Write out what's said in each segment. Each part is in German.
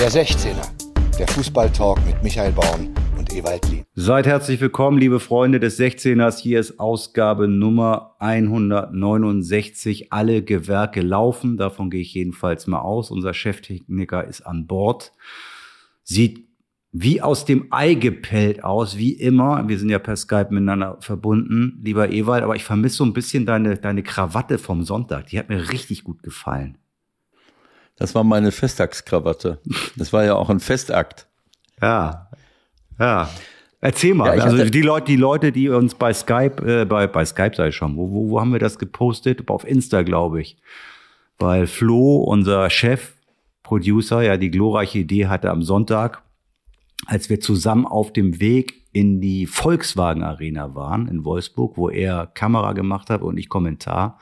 Der 16er, der Fußballtalk mit Michael Baum und Ewald Lien. Seid herzlich willkommen, liebe Freunde des 16ers. Hier ist Ausgabe Nummer 169. Alle Gewerke laufen, davon gehe ich jedenfalls mal aus. Unser Cheftechniker ist an Bord. Sieht wie aus dem Ei gepellt aus, wie immer. Wir sind ja per Skype miteinander verbunden, lieber Ewald, aber ich vermisse so ein bisschen deine, deine Krawatte vom Sonntag. Die hat mir richtig gut gefallen. Das war meine Festtagskrawatte. Das war ja auch ein Festakt. Ja, ja. Erzähl mal, ja, also die Leute, die Leute, die uns bei Skype, äh, bei, bei Skype sei schon, wo, wo, wo haben wir das gepostet? Auf Insta, glaube ich. Weil Flo, unser Chef, Producer, ja die glorreiche Idee hatte am Sonntag, als wir zusammen auf dem Weg in die Volkswagen Arena waren in Wolfsburg, wo er Kamera gemacht hat und ich Kommentar,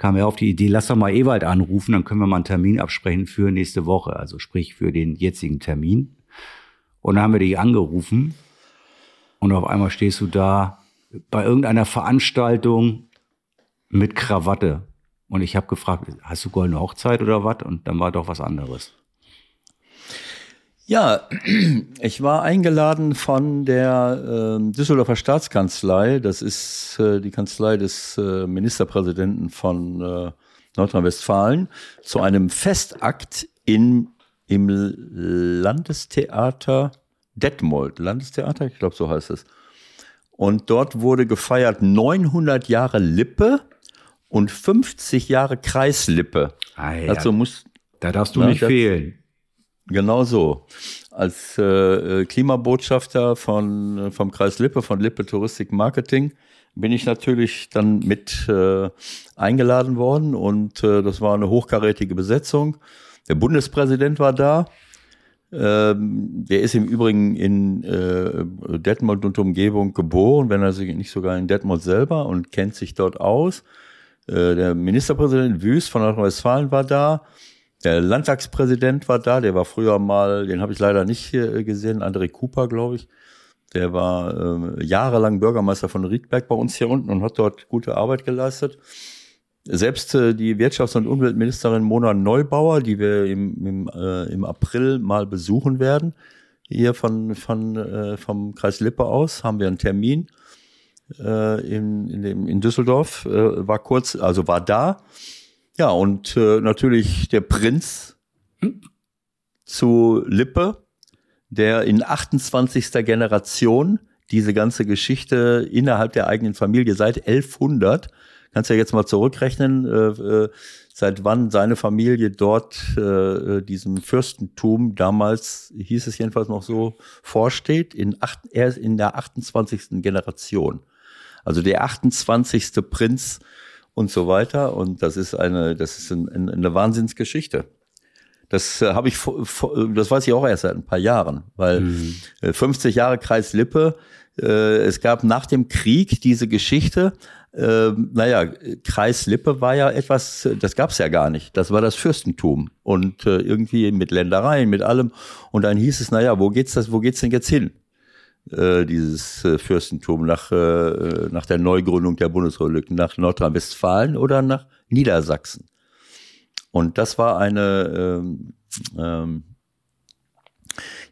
kam er auf die Idee, lass doch mal Ewald anrufen, dann können wir mal einen Termin absprechen für nächste Woche, also sprich für den jetzigen Termin. Und dann haben wir dich angerufen und auf einmal stehst du da bei irgendeiner Veranstaltung mit Krawatte. Und ich habe gefragt, hast du goldene Hochzeit oder was? Und dann war doch was anderes. Ja, ich war eingeladen von der äh, Düsseldorfer Staatskanzlei. Das ist äh, die Kanzlei des äh, Ministerpräsidenten von äh, Nordrhein-Westfalen zu einem Festakt in, im Landestheater Detmold. Landestheater, ich glaube, so heißt es. Und dort wurde gefeiert 900 Jahre Lippe und 50 Jahre Kreislippe. Ah, ja. Also muss, da darfst du na, nicht das, fehlen. Genau so. Als äh, Klimabotschafter von, vom Kreis Lippe, von Lippe Touristik Marketing, bin ich natürlich dann mit äh, eingeladen worden und äh, das war eine hochkarätige Besetzung. Der Bundespräsident war da. Ähm, der ist im Übrigen in äh, Detmold und Umgebung geboren, wenn er sich nicht sogar in Detmold selber und kennt sich dort aus. Äh, der Ministerpräsident Wüst von Nordrhein-Westfalen war da. Der Landtagspräsident war da, der war früher mal, den habe ich leider nicht äh, gesehen, André Cooper, glaube ich. Der war äh, jahrelang Bürgermeister von Riedberg bei uns hier unten und hat dort gute Arbeit geleistet. Selbst äh, die Wirtschafts- und Umweltministerin Mona Neubauer, die wir im, im, äh, im April mal besuchen werden, hier von, von, äh, vom Kreis Lippe aus, haben wir einen Termin äh, in, in, dem, in Düsseldorf, äh, war kurz, also war da ja, und äh, natürlich der Prinz zu Lippe, der in 28. Generation diese ganze Geschichte innerhalb der eigenen Familie seit 1100, kannst ja jetzt mal zurückrechnen, äh, äh, seit wann seine Familie dort äh, diesem Fürstentum, damals hieß es jedenfalls noch so, vorsteht, in, acht, er in der 28. Generation. Also der 28. Prinz und so weiter. Und das ist eine, das ist ein, ein, eine Wahnsinnsgeschichte. Das äh, habe ich, das weiß ich auch erst seit ein paar Jahren, weil mhm. 50 äh, Jahre Kreis Lippe. Äh, es gab nach dem Krieg diese Geschichte. Äh, naja, Kreis Lippe war ja etwas, das gab es ja gar nicht. Das war das Fürstentum und äh, irgendwie mit Ländereien, mit allem. Und dann hieß es, naja, wo geht's das, wo geht's denn jetzt hin? Äh, dieses äh, Fürstentum nach, äh, nach der Neugründung der Bundesrepublik, nach Nordrhein-Westfalen oder nach Niedersachsen. Und das war eine, ähm, ähm,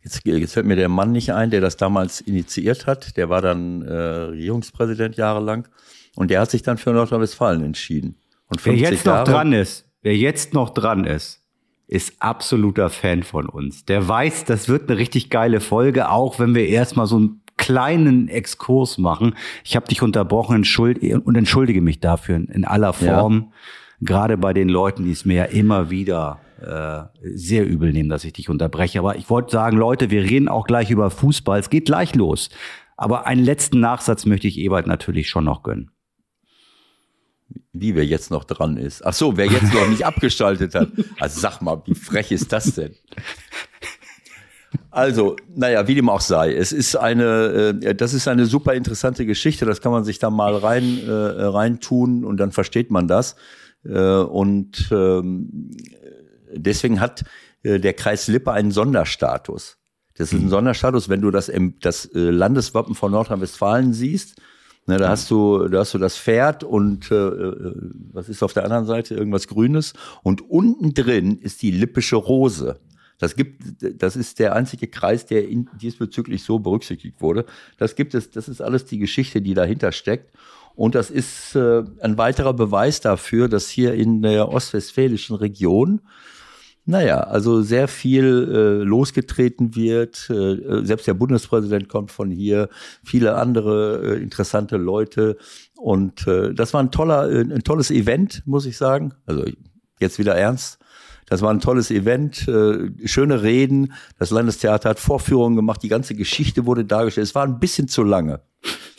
jetzt, jetzt fällt mir der Mann nicht ein, der das damals initiiert hat, der war dann äh, Regierungspräsident jahrelang und der hat sich dann für Nordrhein-Westfalen entschieden. Und wer jetzt noch Jahre, dran ist, wer jetzt noch dran ist, ist absoluter Fan von uns. Der weiß, das wird eine richtig geile Folge, auch wenn wir erstmal so einen kleinen Exkurs machen. Ich habe dich unterbrochen entschuld und entschuldige mich dafür in aller Form. Ja. Gerade bei den Leuten, die es mir ja immer wieder äh, sehr übel nehmen, dass ich dich unterbreche. Aber ich wollte sagen, Leute, wir reden auch gleich über Fußball. Es geht gleich los. Aber einen letzten Nachsatz möchte ich Ebert natürlich schon noch gönnen wie wer jetzt noch dran ist. Ach so, wer jetzt noch nicht abgeschaltet hat. Also sag mal, wie frech ist das denn? Also, naja, wie dem auch sei. Es ist eine, äh, das ist eine super interessante Geschichte. Das kann man sich da mal rein, äh, rein tun und dann versteht man das. Äh, und ähm, deswegen hat äh, der Kreis Lippe einen Sonderstatus. Das ist ein. Sonderstatus, wenn du das, das äh, Landeswappen von Nordrhein-Westfalen siehst Ne, da hast du, da hast du das Pferd und äh, äh, was ist auf der anderen Seite? Irgendwas Grünes. Und unten drin ist die lippische Rose. Das gibt, das ist der einzige Kreis, der in, diesbezüglich so berücksichtigt wurde. Das gibt es, das ist alles die Geschichte, die dahinter steckt. Und das ist äh, ein weiterer Beweis dafür, dass hier in der ostwestfälischen Region naja, also sehr viel äh, losgetreten wird. Äh, selbst der Bundespräsident kommt von hier, viele andere äh, interessante Leute. Und äh, das war ein toller, äh, ein tolles Event, muss ich sagen. Also jetzt wieder ernst. Das war ein tolles Event, äh, schöne Reden. Das Landestheater hat Vorführungen gemacht, die ganze Geschichte wurde dargestellt. Es war ein bisschen zu lange,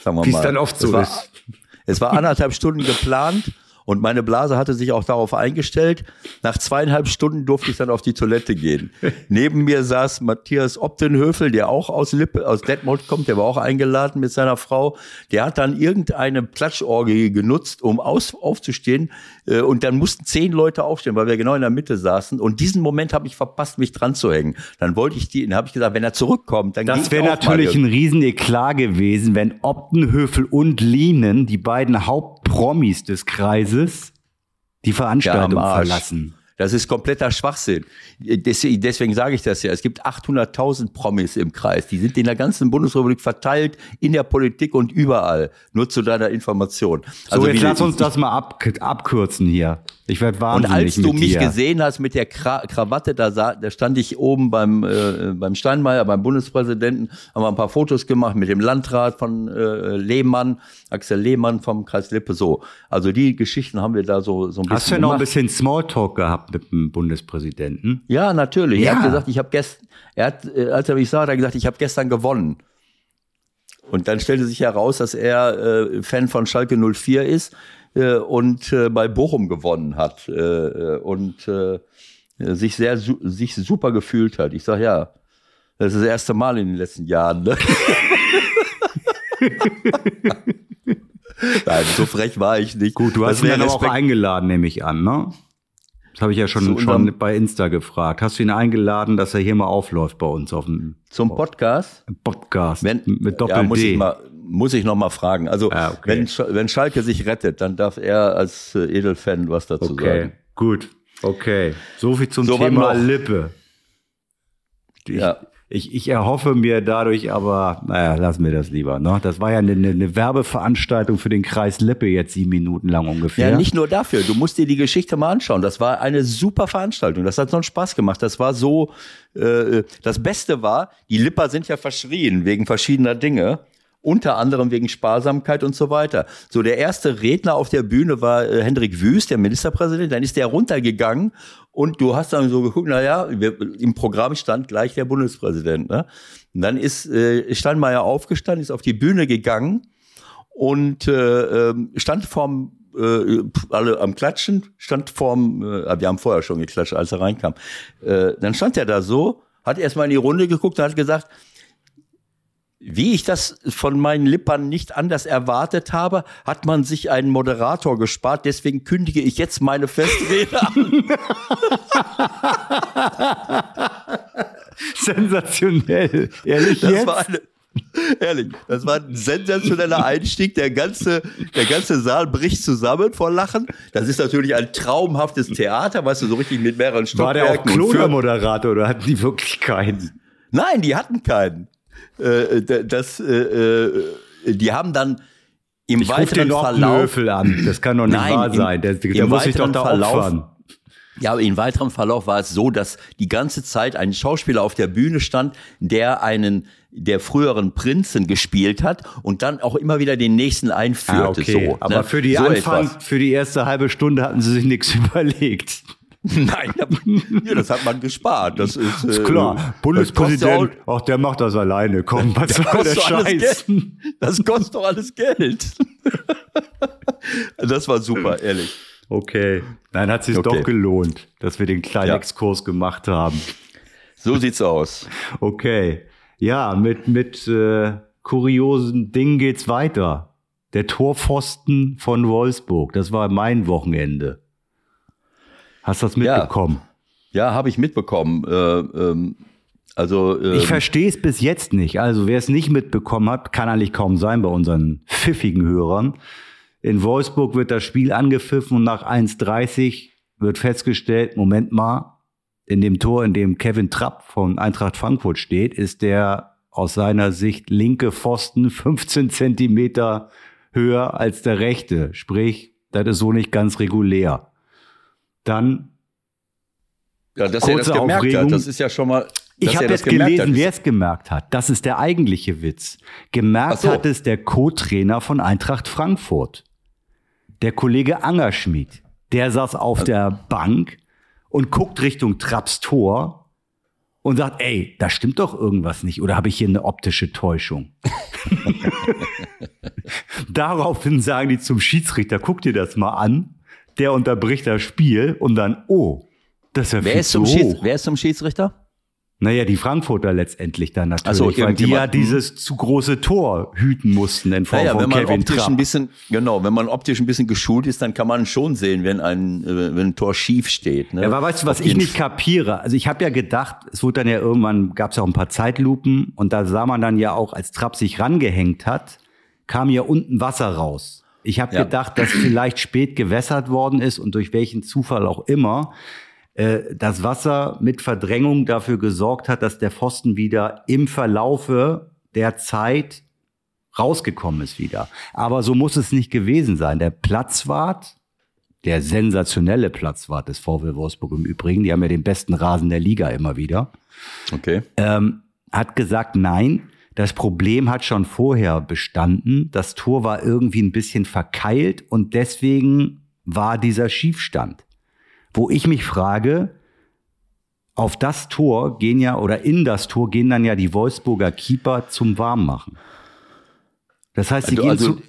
sagen wir Wie mal. Wie es dann oft so es war, ist. Es war anderthalb Stunden geplant und meine Blase hatte sich auch darauf eingestellt. Nach zweieinhalb Stunden durfte ich dann auf die Toilette gehen. Neben mir saß Matthias Optenhöfel, der auch aus Lippe, aus Detmold kommt, der war auch eingeladen mit seiner Frau. Der hat dann irgendeine Klatschorgie genutzt, um aus, aufzustehen. Äh, und dann mussten zehn Leute aufstehen, weil wir genau in der Mitte saßen. Und diesen Moment habe ich verpasst, mich dran zu hängen. Dann wollte ich die, dann habe ich gesagt, wenn er zurückkommt, dann Das wäre natürlich ein Rieseneklar gewesen, wenn Optenhöfel und Lienen, die beiden Hauptpromis des Kreises, Kreises die Veranstaltung verlassen. Das ist kompletter Schwachsinn. Deswegen, deswegen sage ich das ja. Es gibt 800.000 Promis im Kreis. Die sind in der ganzen Bundesrepublik verteilt, in der Politik und überall. Nur zu deiner Information. Also so, jetzt lass uns das mal ab, abkürzen hier. Ich werde wahnsinnig Und als du mich dir. gesehen hast mit der Kra Krawatte, da, sah, da stand ich oben beim, äh, beim Steinmeier, beim Bundespräsidenten, haben wir ein paar Fotos gemacht mit dem Landrat von äh, Lehmann, Axel Lehmann vom Kreis Lippe. So, also die Geschichten haben wir da so, so ein bisschen Hast du ja noch ein bisschen Smalltalk gehabt mit dem Bundespräsidenten? Ja, natürlich. Ja. Er hat gesagt, ich habe gestern, er hat, äh, als er mich sah, hat er gesagt, ich habe gestern gewonnen. Und dann stellte sich heraus, dass er äh, Fan von Schalke 04 ist äh, und äh, bei Bochum gewonnen hat äh, äh und äh, sich sehr su sich super gefühlt hat. Ich sage ja, das ist das erste Mal in den letzten Jahren. Ne? Nein, so frech war ich nicht. Gut, du hast ihn dann auch eingeladen, nehme ich an, ne? Das habe ich ja schon, schon bei Insta gefragt. Hast du ihn eingeladen, dass er hier mal aufläuft bei uns auf dem zum Podcast? Podcast Wenn, mit Doppel ja, muss D. Ich mal, muss ich noch mal fragen. Also ah, okay. wenn, wenn Schalke sich rettet, dann darf er als äh, Edelfan was dazu okay. sagen. Okay, gut. Okay. So viel zum so Thema Lippe. Ich, ja. Ich, ich erhoffe mir dadurch aber, naja, lassen wir das lieber. Ne? Das war ja eine, eine Werbeveranstaltung für den Kreis Lippe jetzt sieben Minuten lang ungefähr. Ja, nicht nur dafür. Du musst dir die Geschichte mal anschauen. Das war eine super Veranstaltung. Das hat so einen Spaß gemacht. Das war so, äh, das Beste war, die Lipper sind ja verschrien wegen verschiedener Dinge unter anderem wegen Sparsamkeit und so weiter. So, der erste Redner auf der Bühne war äh, Hendrik Wüst, der Ministerpräsident, dann ist der runtergegangen und du hast dann so geguckt, na ja, im Programm stand gleich der Bundespräsident. Ne? Und dann ist äh, Steinmeier aufgestanden, ist auf die Bühne gegangen und äh, ähm, stand vorm äh, alle am Klatschen, stand vorm, äh, wir haben vorher schon geklatscht, als er reinkam. Äh, dann stand er da so, hat erstmal in die Runde geguckt und hat gesagt, wie ich das von meinen Lippern nicht anders erwartet habe, hat man sich einen Moderator gespart. Deswegen kündige ich jetzt meine Festrede an. Sensationell. Ehrlich das jetzt? War eine, ehrlich, das war ein sensationeller Einstieg. Der ganze, der ganze Saal bricht zusammen vor Lachen. Das ist natürlich ein traumhaftes Theater, weißt du, so richtig mit mehreren Stockwerken. War der auch Kloder-Moderator oder hatten die wirklich keinen? Nein, die hatten keinen äh, das, äh, äh, die haben dann im ich weiteren Verlauf an. Das kann doch nicht Nein, wahr sein. Der, der muss sich doch da Verlauf, opfern. Ja, aber im weiteren Verlauf war es so, dass die ganze Zeit ein Schauspieler auf der Bühne stand, der einen der früheren Prinzen gespielt hat und dann auch immer wieder den nächsten einführte. Ah, okay. so, aber ne? für die so Anfang, etwas. für die erste halbe Stunde hatten sie sich nichts überlegt. Nein, ja, das hat man gespart. Das ist, ist klar. Äh, Bundespräsident, auch, auch, der macht das alleine. Komm, was soll der Scheiß? Das kostet doch alles Geld. das war super, ehrlich. Okay. Nein, hat sich okay. doch gelohnt, dass wir den kleinen ja. Exkurs gemacht haben. So sieht's aus. Okay. Ja, mit, mit äh, kuriosen Dingen geht's weiter. Der Torpfosten von Wolfsburg, das war mein Wochenende. Hast du das mitbekommen? Ja, ja habe ich mitbekommen. Äh, ähm, also ähm, ich verstehe es bis jetzt nicht. Also wer es nicht mitbekommen hat, kann eigentlich kaum sein bei unseren pfiffigen Hörern. In Wolfsburg wird das Spiel angepfiffen und nach 1,30 wird festgestellt, Moment mal, in dem Tor, in dem Kevin Trapp von Eintracht Frankfurt steht, ist der aus seiner Sicht linke Pfosten 15 Zentimeter höher als der rechte. Sprich, das ist so nicht ganz regulär. Dann ja, dass er das gemerkt Aufregung. hat, das ist ja schon mal. Ich habe jetzt gelesen, wer es gemerkt hat. Das ist der eigentliche Witz. Gemerkt so. hat es der Co-Trainer von Eintracht Frankfurt. Der Kollege Angerschmidt. Der saß auf also. der Bank und guckt Richtung Trapps Tor und sagt, ey, da stimmt doch irgendwas nicht oder habe ich hier eine optische Täuschung? Daraufhin sagen die zum Schiedsrichter, guck dir das mal an. Der unterbricht das Spiel und dann, oh, das ist ja wer, ist zum Schieds, wer ist zum Schiedsrichter? Naja, die Frankfurter letztendlich dann natürlich, so, weil die ja dieses zu große Tor hüten mussten in Form naja, von wenn man Kevin optisch Trapp. ein bisschen, genau, wenn man optisch ein bisschen geschult ist, dann kann man schon sehen, wenn ein, äh, wenn ein Tor schief steht. Ne? Ja, aber weißt du, was ich nicht kapiere? Also ich habe ja gedacht, es wurde dann ja irgendwann, gab es ja auch ein paar Zeitlupen und da sah man dann ja auch, als Trapp sich rangehängt hat, kam ja unten Wasser raus. Ich habe ja. gedacht, dass vielleicht spät gewässert worden ist und durch welchen Zufall auch immer äh, das Wasser mit Verdrängung dafür gesorgt hat, dass der Pfosten wieder im Verlaufe der Zeit rausgekommen ist wieder. Aber so muss es nicht gewesen sein. Der Platzwart, der sensationelle Platzwart des VW Wolfsburg im Übrigen, die haben ja den besten Rasen der Liga immer wieder, okay. ähm, hat gesagt, nein, das Problem hat schon vorher bestanden. Das Tor war irgendwie ein bisschen verkeilt und deswegen war dieser Schiefstand wo ich mich frage, auf das Tor gehen ja oder in das Tor gehen dann ja die Wolfsburger Keeper zum Warmmachen. Das heißt, die also, gehen, also, zu,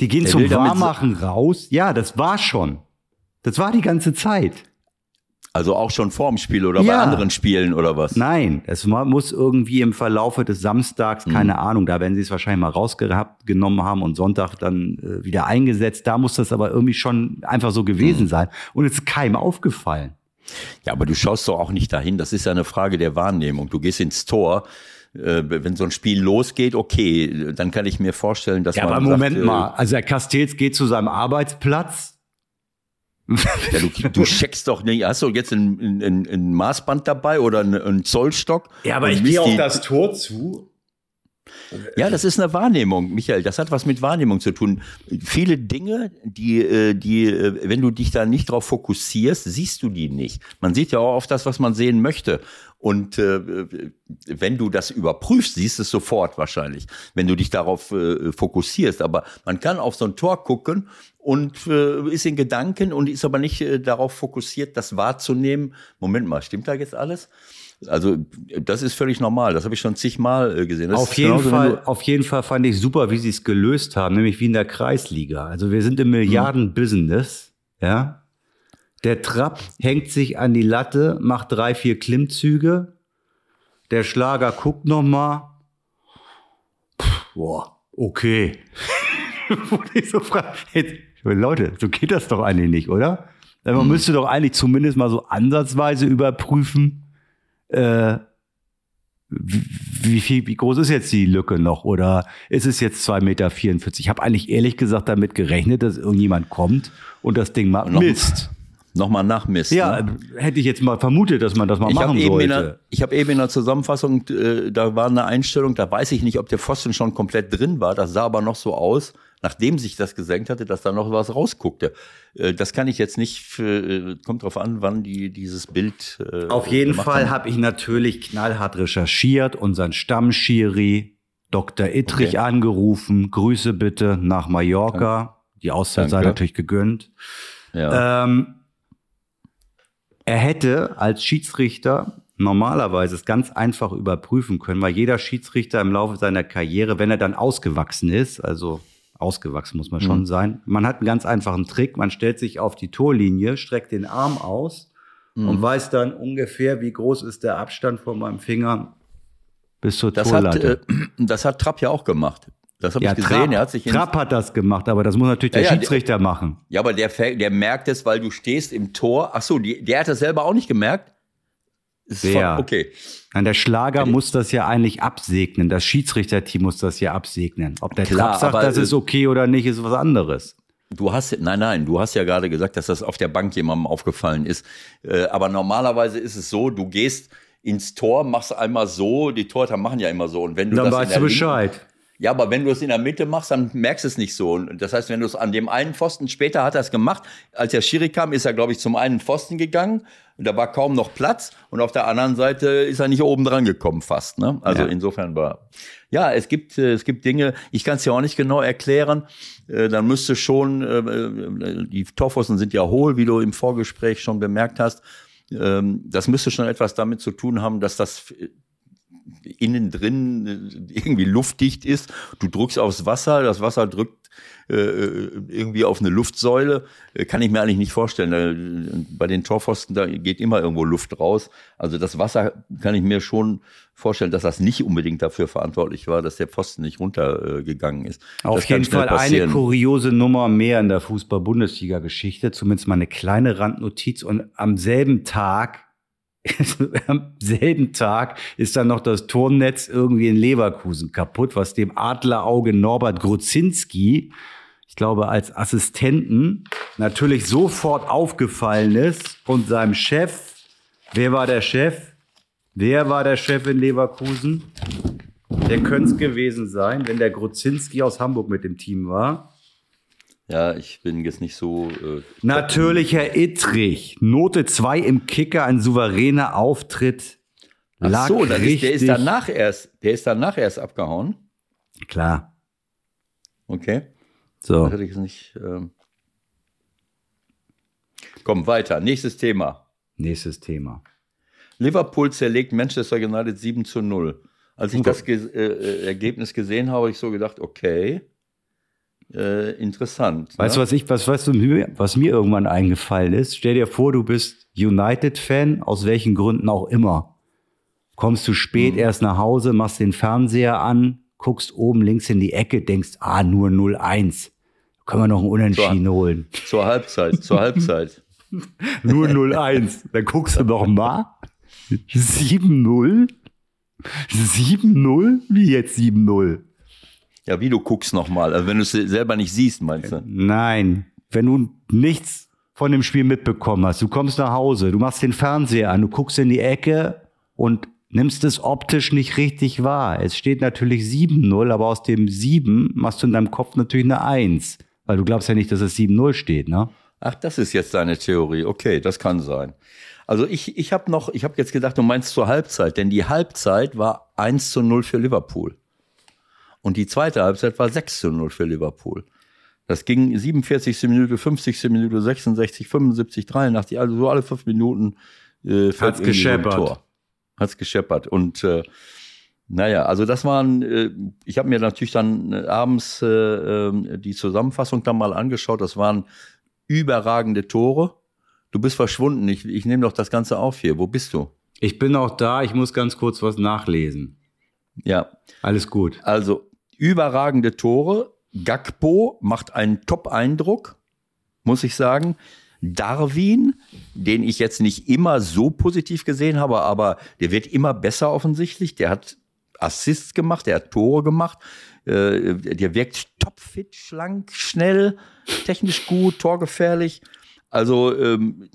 die gehen zum Warmmachen raus. Ja, das war schon. Das war die ganze Zeit. Also auch schon vorm Spiel oder ja. bei anderen Spielen oder was? Nein, es muss irgendwie im Verlaufe des Samstags, keine mhm. Ahnung, da werden sie es wahrscheinlich mal rausgenommen haben und Sonntag dann äh, wieder eingesetzt. Da muss das aber irgendwie schon einfach so gewesen mhm. sein. Und es ist keinem aufgefallen. Ja, aber du schaust doch auch nicht dahin. Das ist ja eine Frage der Wahrnehmung. Du gehst ins Tor äh, wenn so ein Spiel losgeht, okay, dann kann ich mir vorstellen, dass ja, man. Aber Moment sagt, äh, mal, also der Castells geht zu seinem Arbeitsplatz, ja, du, du checkst doch nicht, hast du jetzt ein, ein, ein Maßband dabei oder einen Zollstock? Ja, aber ich gehe auf das Tor zu. Ja, das ist eine Wahrnehmung, Michael. Das hat was mit Wahrnehmung zu tun. Viele Dinge, die, äh, die, äh, wenn du dich da nicht drauf fokussierst, siehst du die nicht. Man sieht ja auch auf das, was man sehen möchte. Und äh, wenn du das überprüfst, siehst du es sofort wahrscheinlich, wenn du dich darauf äh, fokussierst. Aber man kann auf so ein Tor gucken und äh, ist in Gedanken und ist aber nicht äh, darauf fokussiert, das wahrzunehmen. Moment mal, stimmt da jetzt alles? Also das ist völlig normal. Das habe ich schon zigmal äh, gesehen. Das auf jeden Fall, auf jeden Fall fand ich super, wie sie es gelöst haben, nämlich wie in der Kreisliga. Also wir sind im Milliarden-Business, ja. Der Trapp hängt sich an die Latte, macht drei, vier Klimmzüge. Der Schlager guckt noch mal. boah, okay. Wo ich so frage, Leute, so geht das doch eigentlich nicht, oder? Man hm. müsste doch eigentlich zumindest mal so ansatzweise überprüfen, äh, wie, viel, wie groß ist jetzt die Lücke noch? Oder ist es jetzt 2,44 Meter? Ich habe eigentlich ehrlich gesagt damit gerechnet, dass irgendjemand kommt und das Ding mal misst nochmal nachmisst. Ja, ne? hätte ich jetzt mal vermutet, dass man das mal ich machen sollte. Der, ich habe eben in der Zusammenfassung, äh, da war eine Einstellung, da weiß ich nicht, ob der Pfosten schon komplett drin war. Das sah aber noch so aus, nachdem sich das gesenkt hatte, dass da noch was rausguckte. Äh, das kann ich jetzt nicht, für, äh, kommt drauf an, wann die dieses Bild. Äh, Auf jeden Fall habe ich natürlich knallhart recherchiert, unseren Stammschiri Dr. Ittrich okay. angerufen. Grüße bitte nach Mallorca. Die Auszeit sei natürlich gegönnt. Ja. Ähm, er hätte als Schiedsrichter normalerweise es ganz einfach überprüfen können, weil jeder Schiedsrichter im Laufe seiner Karriere, wenn er dann ausgewachsen ist, also ausgewachsen muss man schon mhm. sein, man hat einen ganz einfachen Trick, man stellt sich auf die Torlinie, streckt den Arm aus mhm. und weiß dann ungefähr, wie groß ist der Abstand von meinem Finger bis zur das Torlatte. Hat, äh, das hat Trapp ja auch gemacht. Das habe ja, ich gesehen. Trapp, er hat sich Trapp hat das gemacht, aber das muss natürlich der ja, Schiedsrichter der, machen. Ja, aber der, der merkt es, weil du stehst im Tor. Ach so, die, der hat das selber auch nicht gemerkt. Wer? okay. Nein, der Schlager muss das ja eigentlich absegnen. Das Schiedsrichterteam muss das ja absegnen. Ob der Klar, Trapp sagt, aber, das ist okay oder nicht, ist was anderes. Du hast, nein, nein, du hast ja gerade gesagt, dass das auf der Bank jemandem aufgefallen ist. Äh, aber normalerweise ist es so, du gehst ins Tor, machst einmal so, die Torhüter machen ja immer so. Und wenn du dann das weißt du Bescheid. Ja, aber wenn du es in der Mitte machst, dann merkst du es nicht so. Und das heißt, wenn du es an dem einen Pfosten, später hat er es gemacht, als der Schiri kam, ist er, glaube ich, zum einen Pfosten gegangen und da war kaum noch Platz und auf der anderen Seite ist er nicht oben dran gekommen fast. Ne? Also ja. insofern war, ja, es gibt, äh, es gibt Dinge, ich kann es ja auch nicht genau erklären, äh, dann müsste schon, äh, die Torpfosten sind ja hohl, wie du im Vorgespräch schon bemerkt hast, ähm, das müsste schon etwas damit zu tun haben, dass das innen drin äh, irgendwie luftdicht ist. Du drückst aufs Wasser, das Wasser drückt äh, irgendwie auf eine Luftsäule. Äh, kann ich mir eigentlich nicht vorstellen. Bei den Torpfosten, da geht immer irgendwo Luft raus. Also das Wasser kann ich mir schon vorstellen, dass das nicht unbedingt dafür verantwortlich war, dass der Pfosten nicht runtergegangen ist. Auf das jeden Fall passieren. eine kuriose Nummer mehr in der Fußball-Bundesliga-Geschichte, zumindest mal eine kleine Randnotiz. Und am selben Tag am selben Tag ist dann noch das Turmnetz irgendwie in Leverkusen kaputt, was dem Adlerauge Norbert Gruzinski, ich glaube als Assistenten, natürlich sofort aufgefallen ist und seinem Chef, wer war der Chef? Wer war der Chef in Leverkusen? Der könnte es gewesen sein, wenn der Gruzinski aus Hamburg mit dem Team war. Ja, ich bin jetzt nicht so. Äh, Natürlich Herr Ittrich. Note 2 im Kicker, ein souveräner Auftritt. Ach so, dann ist, der ist danach erst, der ist danach erst abgehauen. Klar. Okay. So. Das hätte ich nicht. Ähm Komm, weiter. Nächstes Thema. Nächstes Thema. Liverpool zerlegt Manchester United 7 zu 0. Als ich das Ge äh, äh, Ergebnis gesehen habe, habe ich so gedacht, okay äh, interessant. Weißt du, ne? was ich, was weißt du, was mir irgendwann eingefallen ist? Stell dir vor, du bist United-Fan, aus welchen Gründen auch immer. Kommst du spät mhm. erst nach Hause, machst den Fernseher an, guckst oben links in die Ecke, denkst, ah, nur 0-1. Können wir noch einen Unentschieden zur, holen. Zur Halbzeit, zur Halbzeit. nur 0-1. Dann guckst du noch mal. 7-0? 7-0? Wie jetzt 7-0? Ja, wie du guckst nochmal. Also wenn du es selber nicht siehst, meinst du? Nein. Wenn du nichts von dem Spiel mitbekommen hast, du kommst nach Hause, du machst den Fernseher an, du guckst in die Ecke und nimmst es optisch nicht richtig wahr. Es steht natürlich 7-0, aber aus dem 7 machst du in deinem Kopf natürlich eine 1. Weil du glaubst ja nicht, dass es 7-0 steht, ne? Ach, das ist jetzt deine Theorie. Okay, das kann sein. Also ich, ich habe noch, ich habe jetzt gedacht, du meinst zur Halbzeit, denn die Halbzeit war 1 zu 0 für Liverpool. Und die zweite Halbzeit war 6 zu 0 für Liverpool. Das ging 47. Minute, 50. Minute, 66, 75, 83, also so alle fünf Minuten äh, hat's gescheppert. Tor. Hat's gescheppert. Und äh, naja, also das waren, äh, ich habe mir natürlich dann äh, abends äh, äh, die Zusammenfassung dann mal angeschaut. Das waren überragende Tore. Du bist verschwunden. Ich, ich nehme doch das Ganze auf hier. Wo bist du? Ich bin auch da. Ich muss ganz kurz was nachlesen. Ja. Alles gut. Also überragende Tore. Gakpo macht einen Top-Eindruck, muss ich sagen. Darwin, den ich jetzt nicht immer so positiv gesehen habe, aber der wird immer besser offensichtlich. Der hat Assists gemacht, der hat Tore gemacht. Äh, der wirkt topfit, schlank, schnell, technisch gut, torgefährlich. Also ähm,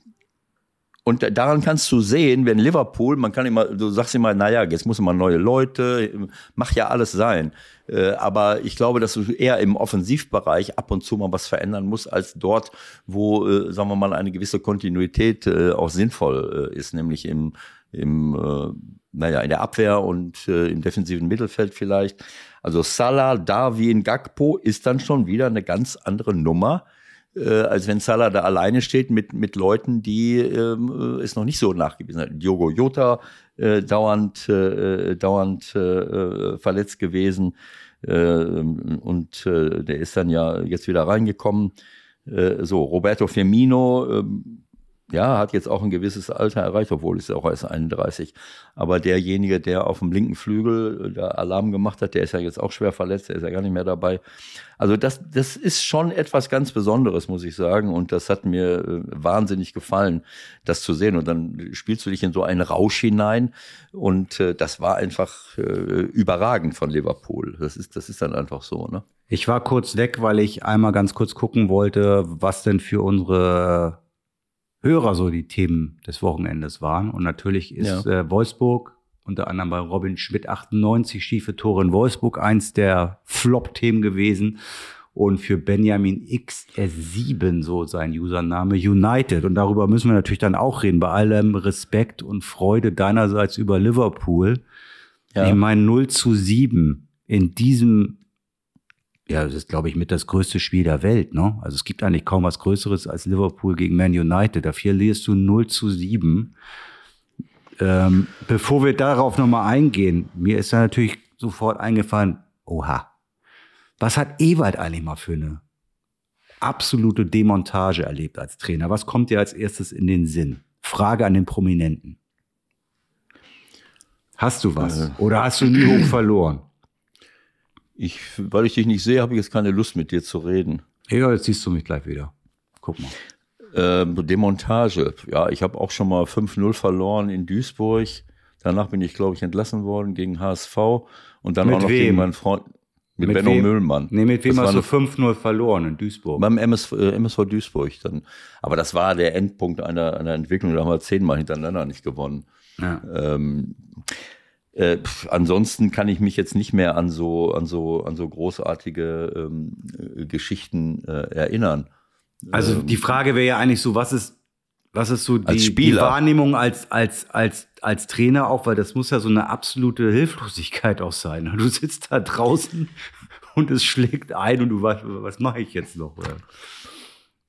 und daran kannst du sehen, wenn Liverpool, man kann immer, du sagst immer, naja, jetzt muss man neue Leute, mach ja alles sein. Äh, aber ich glaube, dass du eher im Offensivbereich ab und zu mal was verändern musst, als dort, wo, äh, sagen wir mal, eine gewisse Kontinuität äh, auch sinnvoll ist, nämlich im, im naja, in der Abwehr und im defensiven Mittelfeld vielleicht. Also Salah, Darwin, Gakpo ist dann schon wieder eine ganz andere Nummer äh, als wenn Salah da alleine steht mit, mit Leuten, die ähm, es noch nicht so nachgewiesen haben. Diogo Jota äh, dauernd, äh, dauernd äh, verletzt gewesen äh, und äh, der ist dann ja jetzt wieder reingekommen. Äh, so, Roberto Firmino, äh, ja, hat jetzt auch ein gewisses Alter erreicht, obwohl es ja auch erst 31. Aber derjenige, der auf dem linken Flügel da Alarm gemacht hat, der ist ja jetzt auch schwer verletzt, der ist ja gar nicht mehr dabei. Also das, das ist schon etwas ganz Besonderes, muss ich sagen. Und das hat mir äh, wahnsinnig gefallen, das zu sehen. Und dann spielst du dich in so einen Rausch hinein. Und äh, das war einfach äh, überragend von Liverpool. Das ist, das ist dann einfach so, ne? Ich war kurz weg, weil ich einmal ganz kurz gucken wollte, was denn für unsere Hörer so die Themen des Wochenendes waren. Und natürlich ist ja. äh, Wolfsburg, unter anderem bei Robin Schmidt 98, schiefe Tore in Wolfsburg, eins der Flop-Themen gewesen. Und für Benjamin XS7, so sein Username, United. Und darüber müssen wir natürlich dann auch reden, bei allem Respekt und Freude deinerseits über Liverpool. Ja. Ich meine, 0 zu 7 in diesem ja, das ist, glaube ich, mit das größte Spiel der Welt. Ne? Also es gibt eigentlich kaum was Größeres als Liverpool gegen Man United. Dafür liest du 0 zu 7. Ähm, bevor wir darauf nochmal eingehen, mir ist da natürlich sofort eingefallen, oha, was hat Ewald eigentlich mal für eine absolute Demontage erlebt als Trainer? Was kommt dir als erstes in den Sinn? Frage an den Prominenten. Hast du was? Äh. Oder hast du nie hoch verloren? Ich, weil ich dich nicht sehe, habe ich jetzt keine Lust mit dir zu reden. Ja, jetzt siehst du mich gleich wieder. Guck mal. Ähm, Demontage. Ja, ich habe auch schon mal 5-0 verloren in Duisburg. Danach bin ich, glaube ich, entlassen worden gegen HSV und dann mit auch noch wem? gegen meinen Freund mit, mit Benno wem? Müllmann. Nee, mit wem das hast du 5-0 verloren in Duisburg? Beim MS, äh, MSV Duisburg dann. Aber das war der Endpunkt einer, einer Entwicklung. Da haben wir zehnmal hintereinander nicht gewonnen. Ja. Ähm, äh, pf, ansonsten kann ich mich jetzt nicht mehr an so an so an so großartige ähm, äh, Geschichten äh, erinnern. Also ähm, die Frage wäre ja eigentlich so, was ist was ist so die, die, Wahrnehmung als als als als Trainer auch, weil das muss ja so eine absolute Hilflosigkeit auch sein. Du sitzt da draußen und es schlägt ein und du weißt, was mache ich jetzt noch? Oder?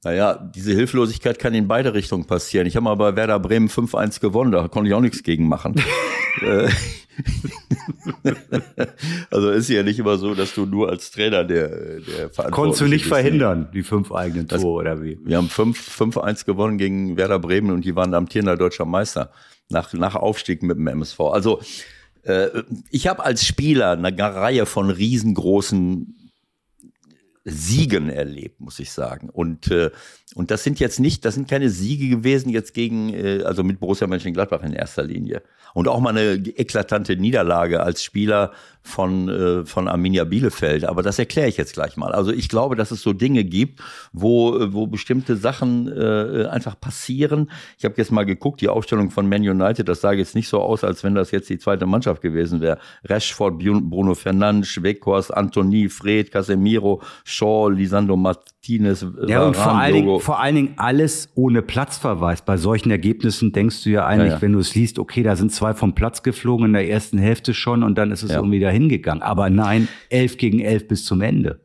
Naja, diese Hilflosigkeit kann in beide Richtungen passieren. Ich habe mal bei Werder Bremen 5-1 gewonnen, da konnte ich auch nichts gegen machen. Äh, also ist ja nicht immer so, dass du nur als Trainer der, der Verantwortliche Konntest du nicht bist. verhindern, die fünf eigenen Tore das, oder wie? Wir haben 5-1 gewonnen gegen Werder Bremen und die waren amtierender deutscher Meister nach, nach Aufstieg mit dem MSV. Also äh, ich habe als Spieler eine Reihe von riesengroßen Siegen erlebt, muss ich sagen. Und, äh, und das sind jetzt nicht, das sind keine Siege gewesen jetzt gegen, äh, also mit Borussia Mönchengladbach in erster Linie. Und auch mal eine eklatante Niederlage als Spieler von, äh, von Arminia Bielefeld. Aber das erkläre ich jetzt gleich mal. Also ich glaube, dass es so Dinge gibt, wo, wo bestimmte Sachen äh, einfach passieren. Ich habe jetzt mal geguckt, die Aufstellung von Man United, das sah jetzt nicht so aus, als wenn das jetzt die zweite Mannschaft gewesen wäre. Rashford, Bruno Fernandes, Weghorst, Anthony, Fred, Casemiro, Shaw, Lisandro Martinez. Ja, und vor allen, Dingen, vor allen Dingen alles ohne Platzverweis. Bei solchen Ergebnissen denkst du ja eigentlich, ja, ja. wenn du es liest, okay, da sind zwei vom Platz geflogen in der ersten Hälfte schon und dann ist es ja. irgendwie dahin hingegangen. Aber nein, elf gegen elf bis zum Ende.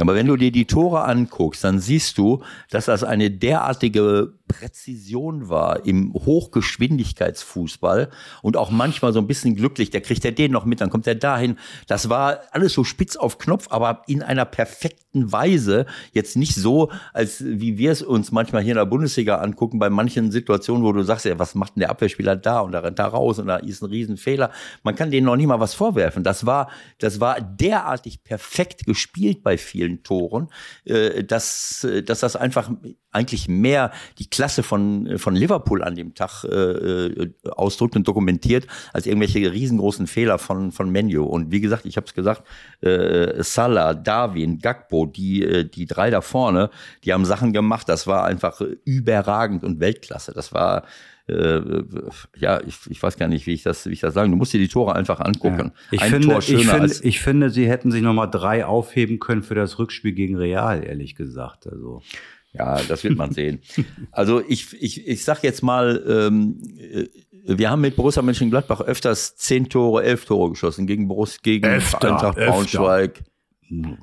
Aber wenn du dir die Tore anguckst, dann siehst du, dass das eine derartige Präzision war im Hochgeschwindigkeitsfußball und auch manchmal so ein bisschen glücklich. Der kriegt er den noch mit, dann kommt er dahin. Das war alles so spitz auf Knopf, aber in einer perfekten Weise. Jetzt nicht so, als wie wir es uns manchmal hier in der Bundesliga angucken, bei manchen Situationen, wo du sagst, ja, was macht denn der Abwehrspieler da und da rennt da raus und da ist ein Riesenfehler. Man kann denen noch nicht mal was vorwerfen. Das war, das war derartig perfekt gespielt bei vielen Toren, äh, dass, dass das einfach eigentlich mehr die Klasse von, von Liverpool an dem Tag äh, äh, ausdrückt und dokumentiert, als irgendwelche riesengroßen Fehler von, von Menu. Und wie gesagt, ich habe es gesagt, äh, Salah, Darwin, Gagbo, die, äh, die drei da vorne, die haben Sachen gemacht, das war einfach überragend und Weltklasse. Das war äh, ja, ich, ich weiß gar nicht, wie ich das, wie ich das sagen. Du musst dir die Tore einfach angucken. Ja. Ich, Ein finde, Tor ich, finde, ich finde, sie hätten sich nochmal drei aufheben können für das Rückspiel gegen Real, ehrlich gesagt. Also ja, das wird man sehen. Also ich, ich, ich sag jetzt mal, ähm, äh, wir haben mit Borussia Mönchengladbach öfters zehn Tore, elf Tore geschossen gegen Borussia, gegen öfter, Eintracht Braunschweig. Öfter.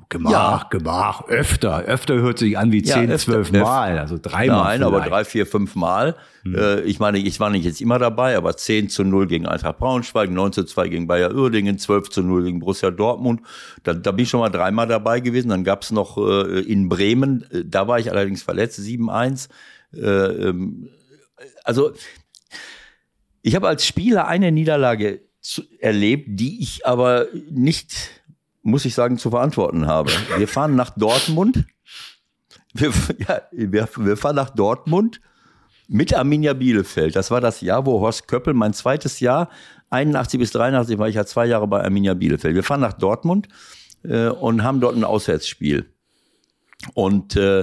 Gemach, ja. Gemach, öfter. Öfter hört sich an wie zehn, ja, zwölf Mal, also dreimal. Nein, vielleicht. aber drei, vier, fünf Mal. Hm. Äh, ich meine, ich war nicht jetzt immer dabei, aber 10 zu 0 gegen Eintracht Braunschweig, 9 zu 2 gegen Bayer Uerdingen, 12 zu 0 gegen Borussia Dortmund. Da, da bin ich schon mal dreimal dabei gewesen. Dann gab's noch äh, in Bremen, äh, da war ich allerdings verletzt, 7-1. Äh, ähm, also ich habe als Spieler eine Niederlage erlebt, die ich aber nicht, muss ich sagen, zu verantworten habe. Wir fahren nach Dortmund. Wir, ja, wir, wir fahren nach Dortmund mit Arminia Bielefeld. Das war das Jahr, wo Horst Köppel, mein zweites Jahr, 81 bis 83 war ich ja zwei Jahre bei Arminia Bielefeld. Wir fahren nach Dortmund äh, und haben dort ein Auswärtsspiel. Und äh,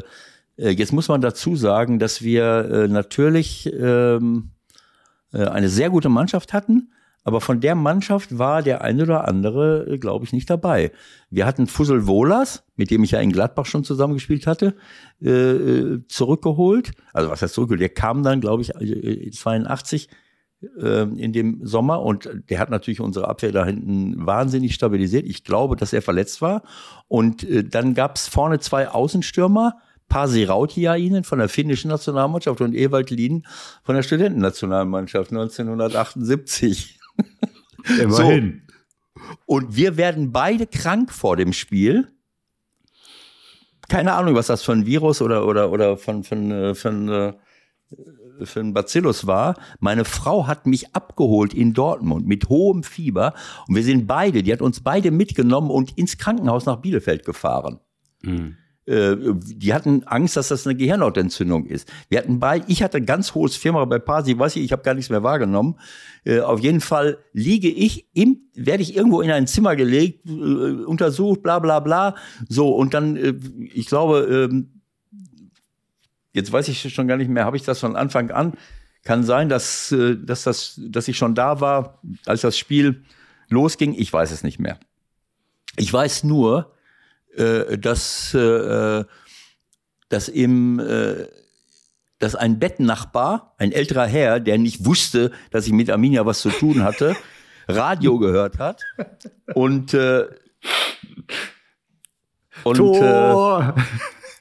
äh jetzt muss man dazu sagen, dass wir äh, natürlich ähm, äh, eine sehr gute Mannschaft hatten, aber von der Mannschaft war der eine oder andere, äh, glaube ich, nicht dabei. Wir hatten Fussel Wohlers, mit dem ich ja in Gladbach schon zusammengespielt hatte, äh, zurückgeholt. Also was heißt zurückgeholt? Der kam dann, glaube ich, 82 in dem Sommer und der hat natürlich unsere Abwehr da hinten wahnsinnig stabilisiert. Ich glaube, dass er verletzt war. Und dann gab es vorne zwei Außenstürmer, Pasi Rautiainen von der finnischen Nationalmannschaft und Ewald Lien von der Studentennationalmannschaft 1978. Immerhin. So. Und wir werden beide krank vor dem Spiel. Keine Ahnung, was das für ein Virus oder, oder, oder von, von, äh, von, äh, für ein Bacillus war. Meine Frau hat mich abgeholt in Dortmund mit hohem Fieber und wir sind beide, die hat uns beide mitgenommen und ins Krankenhaus nach Bielefeld gefahren. Mhm. Äh, die hatten Angst, dass das eine Gehirnhautentzündung ist. Wir hatten bei, ich hatte ganz hohes Firma bei Pasi, weiß ich, ich habe gar nichts mehr wahrgenommen. Äh, auf jeden Fall liege ich im, werde ich irgendwo in ein Zimmer gelegt, äh, untersucht, bla bla bla. So, und dann, ich glaube, ähm, jetzt weiß ich schon gar nicht mehr, habe ich das von Anfang an. Kann sein, dass, dass, das, dass ich schon da war, als das Spiel losging. Ich weiß es nicht mehr. Ich weiß nur, äh, dass, äh, dass im äh, dass ein Bettnachbar, ein älterer Herr, der nicht wusste, dass ich mit Arminia was zu tun hatte, Radio gehört hat und äh, und äh,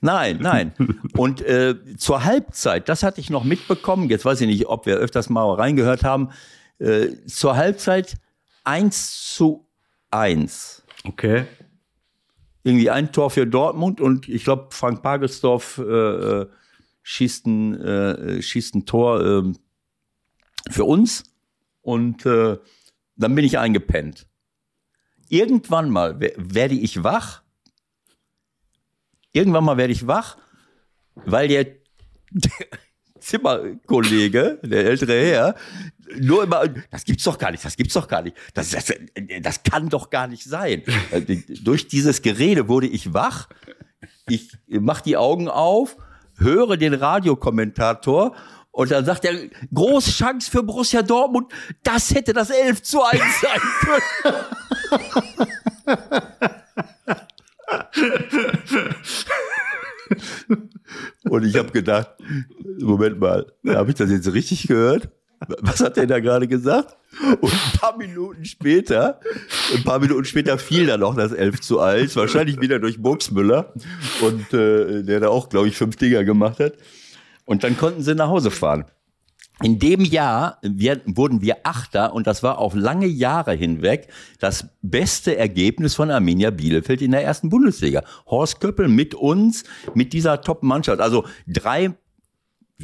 nein, nein. Und äh, zur Halbzeit, das hatte ich noch mitbekommen. Jetzt weiß ich nicht, ob wir öfters mal reingehört haben. Äh, zur Halbzeit eins zu eins. Okay irgendwie ein Tor für Dortmund und ich glaube, Frank Pagelsdorf äh, äh, schießt, ein, äh, schießt ein Tor äh, für uns und äh, dann bin ich eingepennt. Irgendwann mal werde ich wach. Irgendwann mal werde ich wach, weil der, der Zimmerkollege, der ältere Herr, nur immer, das gibt's doch gar nicht, das gibt's doch gar nicht, das, das, das kann doch gar nicht sein. Durch dieses Gerede wurde ich wach, ich mach die Augen auf, höre den Radiokommentator und dann sagt er, große Chance für Borussia Dortmund, das hätte das 11 zu 1 sein können. Und ich habe gedacht, Moment mal, habe ich das jetzt richtig gehört? Was hat der da gerade gesagt? Und ein paar Minuten später, ein paar Minuten später fiel dann auch das 11 zu 1, wahrscheinlich wieder durch Burgsmüller und äh, der da auch, glaube ich, fünf Dinger gemacht hat. Und dann konnten sie nach Hause fahren. In dem Jahr wir, wurden wir Achter und das war auf lange Jahre hinweg das beste Ergebnis von Arminia Bielefeld in der ersten Bundesliga. Horst Köppel mit uns, mit dieser Top-Mannschaft. Also drei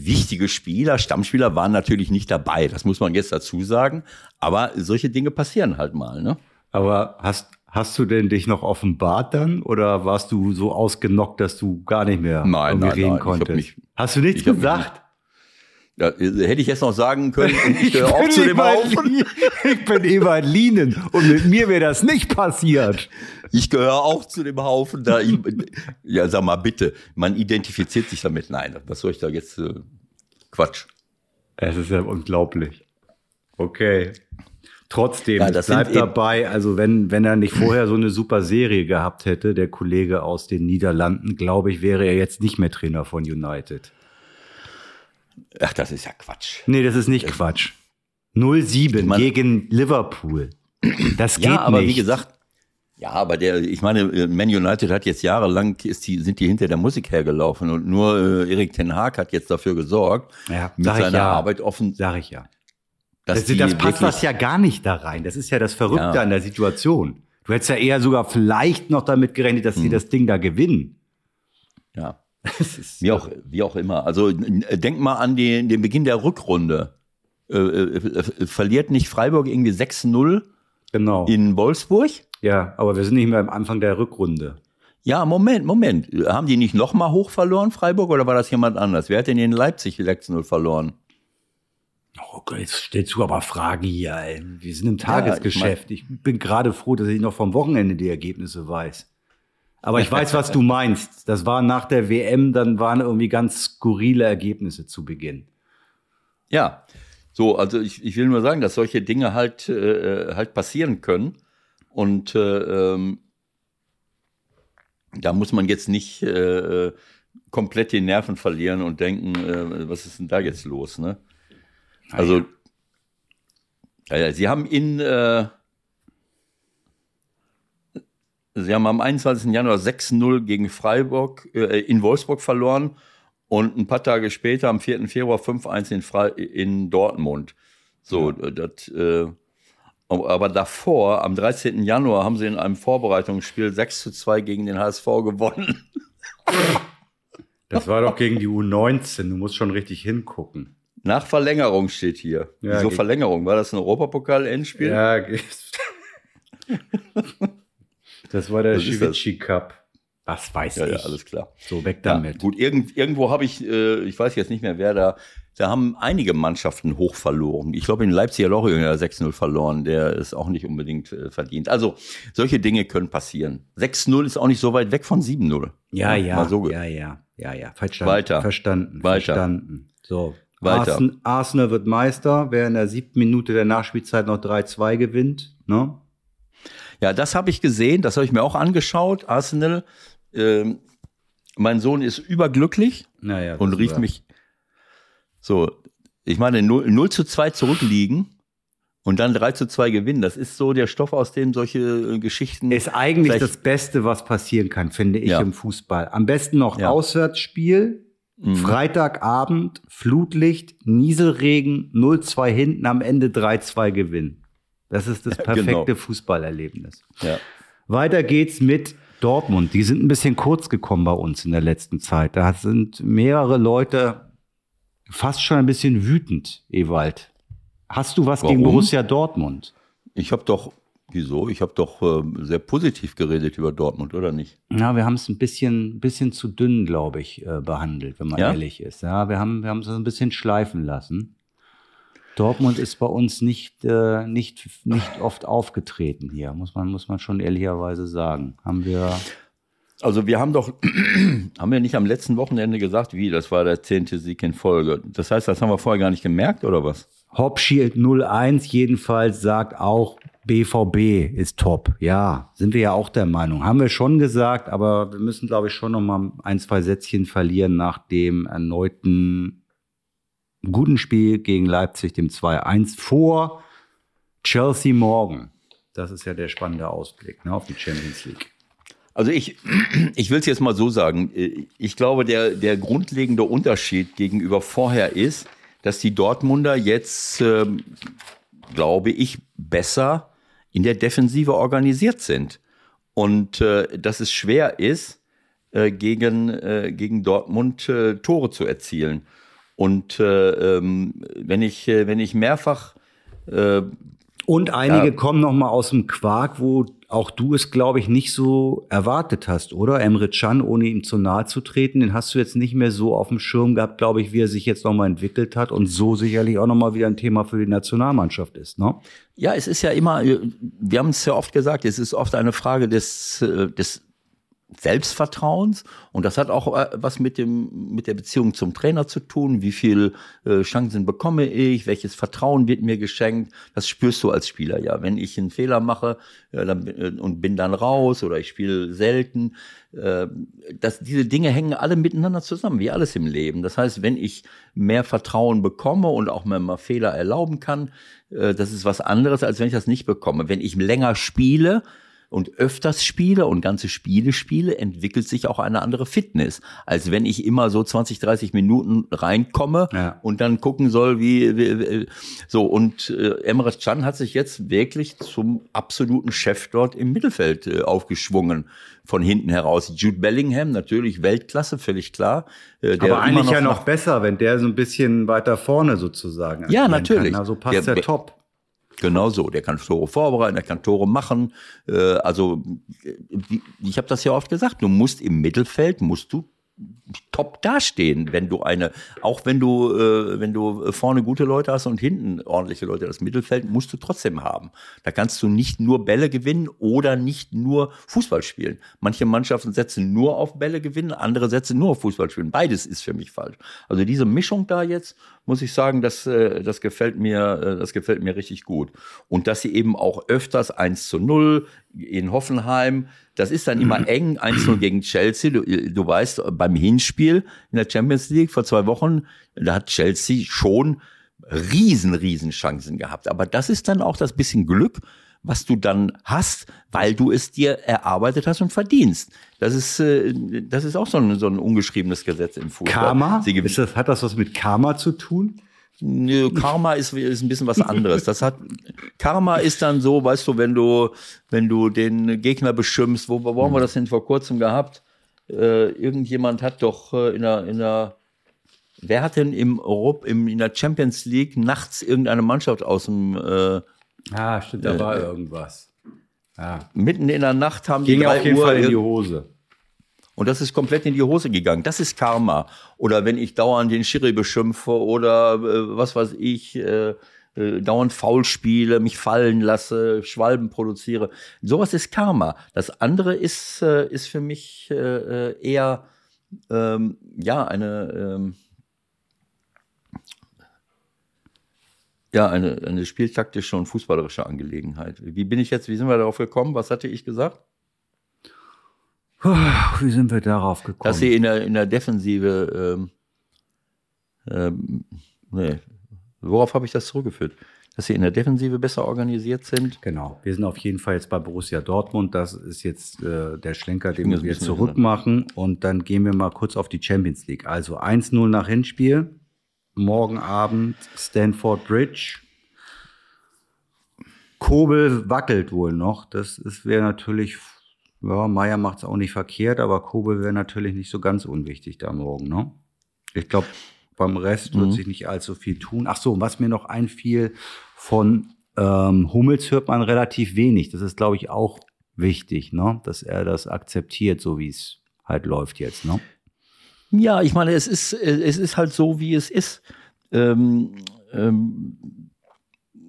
wichtige Spieler, Stammspieler waren natürlich nicht dabei. Das muss man jetzt dazu sagen. Aber solche Dinge passieren halt mal. Ne? Aber hast, hast du denn dich noch offenbart dann oder warst du so ausgenockt, dass du gar nicht mehr nein, nein, reden nein, konntest? Mich, hast du nichts gesagt? Ja, hätte ich jetzt noch sagen können, und ich gehöre auch zu dem Haufen. Ich bin Ewald Lienen und mit mir wäre das nicht passiert. Ich gehöre auch zu dem Haufen. Da ich, ja, sag mal bitte, man identifiziert sich damit. Nein, was soll ich da jetzt? Äh, Quatsch. Es ist ja unglaublich. Okay. Trotzdem, ja, bleibt dabei, also wenn, wenn er nicht vorher so eine super Serie gehabt hätte, der Kollege aus den Niederlanden, glaube ich, wäre er jetzt nicht mehr Trainer von United. Ach, das ist ja Quatsch. Nee, das ist nicht das Quatsch. 0-7 meine, gegen Liverpool. Das geht ja, aber nicht. wie gesagt, ja, aber der, ich meine, Man United hat jetzt jahrelang, ist die, sind die hinter der Musik hergelaufen und nur äh, Erik Ten Haag hat jetzt dafür gesorgt, ja, mit seiner ja. Arbeit offen. Sag ich ja. Das, das passt das ja gar nicht da rein. Das ist ja das Verrückte ja. an der Situation. Du hättest ja eher sogar vielleicht noch damit gerechnet, dass hm. sie das Ding da gewinnen. Ja. wie, auch, wie auch immer. Also denk mal an die, den Beginn der Rückrunde. Äh, äh, verliert nicht Freiburg irgendwie 6-0 genau. in Wolfsburg? Ja, aber wir sind nicht mehr am Anfang der Rückrunde. Ja, Moment, Moment. Haben die nicht nochmal hoch verloren, Freiburg, oder war das jemand anders? Wer hat denn in Leipzig 6-0 verloren? Oh Gott, jetzt stellst du aber Fragen hier. Ey. Wir sind im Tagesgeschäft. Ja, ich, mein, ich bin gerade froh, dass ich noch vom Wochenende die Ergebnisse weiß. Aber ich weiß, was du meinst. Das war nach der WM, dann waren irgendwie ganz skurrile Ergebnisse zu Beginn. Ja, so, also ich, ich will nur sagen, dass solche Dinge halt, äh, halt passieren können. Und äh, ähm, da muss man jetzt nicht äh, komplett die Nerven verlieren und denken, äh, was ist denn da jetzt los, ne? Also, sie haben in, äh, sie haben am 21. Januar 6-0 gegen Freiburg, äh, in Wolfsburg verloren und ein paar Tage später, am 4. Februar, 5-1 in, in Dortmund. So, ja. das, äh, aber davor, am 13. Januar, haben sie in einem Vorbereitungsspiel 6 zu 2 gegen den HSV gewonnen. Das war doch gegen die U19, du musst schon richtig hingucken. Nach Verlängerung steht hier. Ja, Wieso Verlängerung? War das ein Europapokal-Endspiel? Ja, das war der Schwitzi Cup. Was weiß ja, ich. Ja, alles klar. So, weg damit. Ja, gut, irgend, irgendwo habe ich, äh, ich weiß jetzt nicht mehr, wer da, da haben einige Mannschaften hoch verloren. Ich glaube, in Leipzig hat auch irgendeiner 6-0 verloren, der ist auch nicht unbedingt äh, verdient. Also, solche Dinge können passieren. 6-0 ist auch nicht so weit weg von 7-0. Ja, ja, so ja, ja, ja, ja, verstanden. Weiter. Verstanden, Weiter. verstanden. So. Weiter. Arsenal wird Meister, wer in der siebten Minute der Nachspielzeit noch 3-2 gewinnt, ne? Ja, das habe ich gesehen, das habe ich mir auch angeschaut. Arsenal ähm, mein Sohn ist überglücklich naja, und rief war. mich so, ich meine, 0, 0 zu 2 zurückliegen und dann 3 zu 2 gewinnen. Das ist so der Stoff, aus dem solche äh, Geschichten. Ist eigentlich das Beste, was passieren kann, finde ich, ja. im Fußball. Am besten noch ja. Auswärtsspiel, mhm. Freitagabend, Flutlicht, Nieselregen, 0-2 hinten, am Ende 3-2 gewinnen. Das ist das perfekte genau. Fußballerlebnis. Ja. Weiter geht's mit Dortmund, die sind ein bisschen kurz gekommen bei uns in der letzten Zeit. Da sind mehrere Leute fast schon ein bisschen wütend, Ewald. Hast du was Warum? gegen Borussia Dortmund? Ich habe doch, wieso? Ich habe doch äh, sehr positiv geredet über Dortmund, oder nicht? Ja, wir haben es ein bisschen, bisschen zu dünn, glaube ich, äh, behandelt, wenn man ja? ehrlich ist. Ja, wir haben, wir haben es ein bisschen schleifen lassen. Dortmund ist bei uns nicht, äh, nicht, nicht oft aufgetreten hier, muss man, muss man schon ehrlicherweise sagen. Haben wir. Also wir haben doch, haben wir nicht am letzten Wochenende gesagt, wie, das war der zehnte Sieg in Folge. Das heißt, das haben wir vorher gar nicht gemerkt, oder was? Hopschild 01 jedenfalls sagt auch, BVB ist top. Ja, sind wir ja auch der Meinung. Haben wir schon gesagt, aber wir müssen, glaube ich, schon noch mal ein, zwei Sätzchen verlieren nach dem erneuten guten Spiel gegen Leipzig, dem 2-1 vor Chelsea morgen. Das ist ja der spannende Ausblick ne, auf die Champions League. Also ich, ich will es jetzt mal so sagen. Ich glaube, der, der grundlegende Unterschied gegenüber vorher ist, dass die Dortmunder jetzt, äh, glaube ich, besser in der Defensive organisiert sind. Und äh, dass es schwer ist, äh, gegen, äh, gegen Dortmund äh, Tore zu erzielen. Und äh, ähm, wenn ich, äh, wenn ich mehrfach äh, und einige ja. kommen noch mal aus dem Quark, wo auch du es, glaube ich, nicht so erwartet hast, oder? Emre Can, ohne ihm zu nahe zu treten, den hast du jetzt nicht mehr so auf dem Schirm gehabt, glaube ich, wie er sich jetzt noch mal entwickelt hat und so sicherlich auch noch mal wieder ein Thema für die Nationalmannschaft ist, ne? Ja, es ist ja immer, wir haben es ja oft gesagt, es ist oft eine Frage des, äh, des Selbstvertrauens und das hat auch äh, was mit dem mit der Beziehung zum Trainer zu tun. Wie viel äh, Chancen bekomme ich? Welches Vertrauen wird mir geschenkt? Das spürst du als Spieler ja. Wenn ich einen Fehler mache ja, dann, äh, und bin dann raus oder ich spiele selten, äh, dass diese Dinge hängen alle miteinander zusammen, wie alles im Leben. Das heißt, wenn ich mehr Vertrauen bekomme und auch mal Fehler erlauben kann, äh, das ist was anderes, als wenn ich das nicht bekomme. Wenn ich länger spiele und öfters spiele und ganze Spiele spiele, entwickelt sich auch eine andere Fitness, als wenn ich immer so 20, 30 Minuten reinkomme ja. und dann gucken soll, wie, wie so und äh, Emre Can hat sich jetzt wirklich zum absoluten Chef dort im Mittelfeld äh, aufgeschwungen von hinten heraus. Jude Bellingham natürlich Weltklasse, völlig klar. Äh, Aber eigentlich noch ja noch besser, wenn der so ein bisschen weiter vorne sozusagen. Ja, natürlich. Kann. Also passt der, der top. Genau so, der kann Tore vorbereiten, der kann Tore machen. Äh, also ich habe das ja oft gesagt, du musst im Mittelfeld, musst du top dastehen, wenn du eine, auch wenn du, äh, wenn du vorne gute Leute hast und hinten ordentliche Leute, das Mittelfeld musst du trotzdem haben. Da kannst du nicht nur Bälle gewinnen oder nicht nur Fußball spielen. Manche Mannschaften setzen nur auf Bälle gewinnen, andere setzen nur auf Fußball spielen. Beides ist für mich falsch. Also diese Mischung da jetzt, muss ich sagen, das, äh, das gefällt mir, äh, das gefällt mir richtig gut. Und dass sie eben auch öfters 1 zu 0 in Hoffenheim, das ist dann immer eng, 1-0 gegen Chelsea. Du, du weißt, beim Hinspiel in der Champions League vor zwei Wochen, da hat Chelsea schon riesen, riesen Chancen gehabt. Aber das ist dann auch das bisschen Glück, was du dann hast, weil du es dir erarbeitet hast und verdienst. Das ist, äh, das ist auch so ein, so ein ungeschriebenes Gesetz im Fußball. Karma? Ist das, hat das was mit Karma zu tun? Nö, Karma ist, ist ein bisschen was anderes. Das hat, Karma ist dann so, weißt du, wenn du, wenn du den Gegner beschimpfst, wo, wo haben wir das denn vor kurzem gehabt? Äh, irgendjemand hat doch äh, in der, in der, wer hat denn im Europa, im, in der Champions League nachts irgendeine Mannschaft aus dem, äh, Ah, stimmt, da war irgendwas. Ja. Mitten in der Nacht haben Ging die drei auf jeden Uhr Fall in die Hose. Und das ist komplett in die Hose gegangen. Das ist Karma. Oder wenn ich dauernd den Schiri beschimpfe oder äh, was weiß ich, äh, äh, dauernd faul spiele, mich fallen lasse, Schwalben produziere. Sowas ist Karma. Das andere ist, äh, ist für mich äh, äh eher ähm, ja eine ähm, Ja, eine, eine spieltaktische und fußballerische Angelegenheit. Wie bin ich jetzt, wie sind wir darauf gekommen? Was hatte ich gesagt? Wie sind wir darauf gekommen? Dass sie in der, in der Defensive, ähm, ähm, nee, worauf habe ich das zurückgeführt? Dass sie in der Defensive besser organisiert sind. Genau. Wir sind auf jeden Fall jetzt bei Borussia Dortmund. Das ist jetzt äh, der Schlenker, den wir jetzt zurückmachen. Und dann gehen wir mal kurz auf die Champions League. Also 1-0 nach Hinspiel morgen Abend Stanford Bridge. Kobel wackelt wohl noch. Das wäre natürlich, ja, Meier macht es auch nicht verkehrt, aber Kobel wäre natürlich nicht so ganz unwichtig da morgen, ne? Ich glaube, beim Rest mhm. wird sich nicht allzu viel tun. Ach so, was mir noch einfiel, von ähm, Hummels hört man relativ wenig. Das ist, glaube ich, auch wichtig, ne? dass er das akzeptiert, so wie es halt läuft jetzt. Ne? Ja, ich meine, es ist, es ist halt so, wie es ist. Ähm, ähm,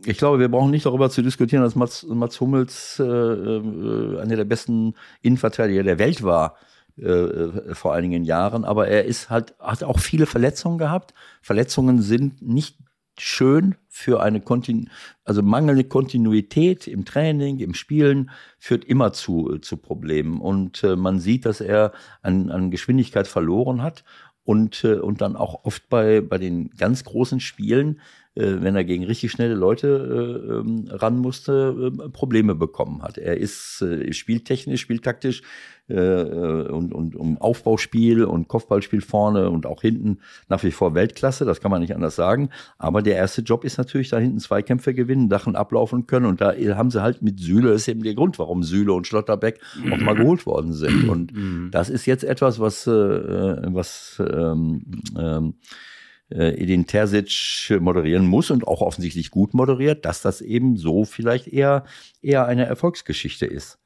ich glaube, wir brauchen nicht darüber zu diskutieren, dass Mats, Mats Hummels äh, äh, einer der besten Innenverteidiger der Welt war äh, vor einigen Jahren. Aber er ist halt, hat auch viele Verletzungen gehabt. Verletzungen sind nicht schön für eine Kontinu also mangelnde Kontinuität im Training, im Spielen führt immer zu, zu Problemen. Und äh, man sieht, dass er an, an Geschwindigkeit verloren hat und, äh, und dann auch oft bei, bei den ganz großen Spielen, wenn er gegen richtig schnelle Leute äh, ähm, ran musste, äh, Probleme bekommen hat. Er ist äh, spieltechnisch, spieltaktisch äh, äh, und, und um Aufbauspiel und Kopfballspiel vorne und auch hinten nach wie vor Weltklasse, das kann man nicht anders sagen. Aber der erste Job ist natürlich da hinten Zweikämpfe gewinnen, Dachen ablaufen können und da haben sie halt mit Süle, das ist eben der Grund, warum Süle und Schlotterbeck auch mal geholt worden sind. Und mhm. das ist jetzt etwas, was, äh, was ähm, ähm, äh, Edin Terzic moderieren muss und auch offensichtlich gut moderiert, dass das eben so vielleicht eher, eher eine Erfolgsgeschichte ist.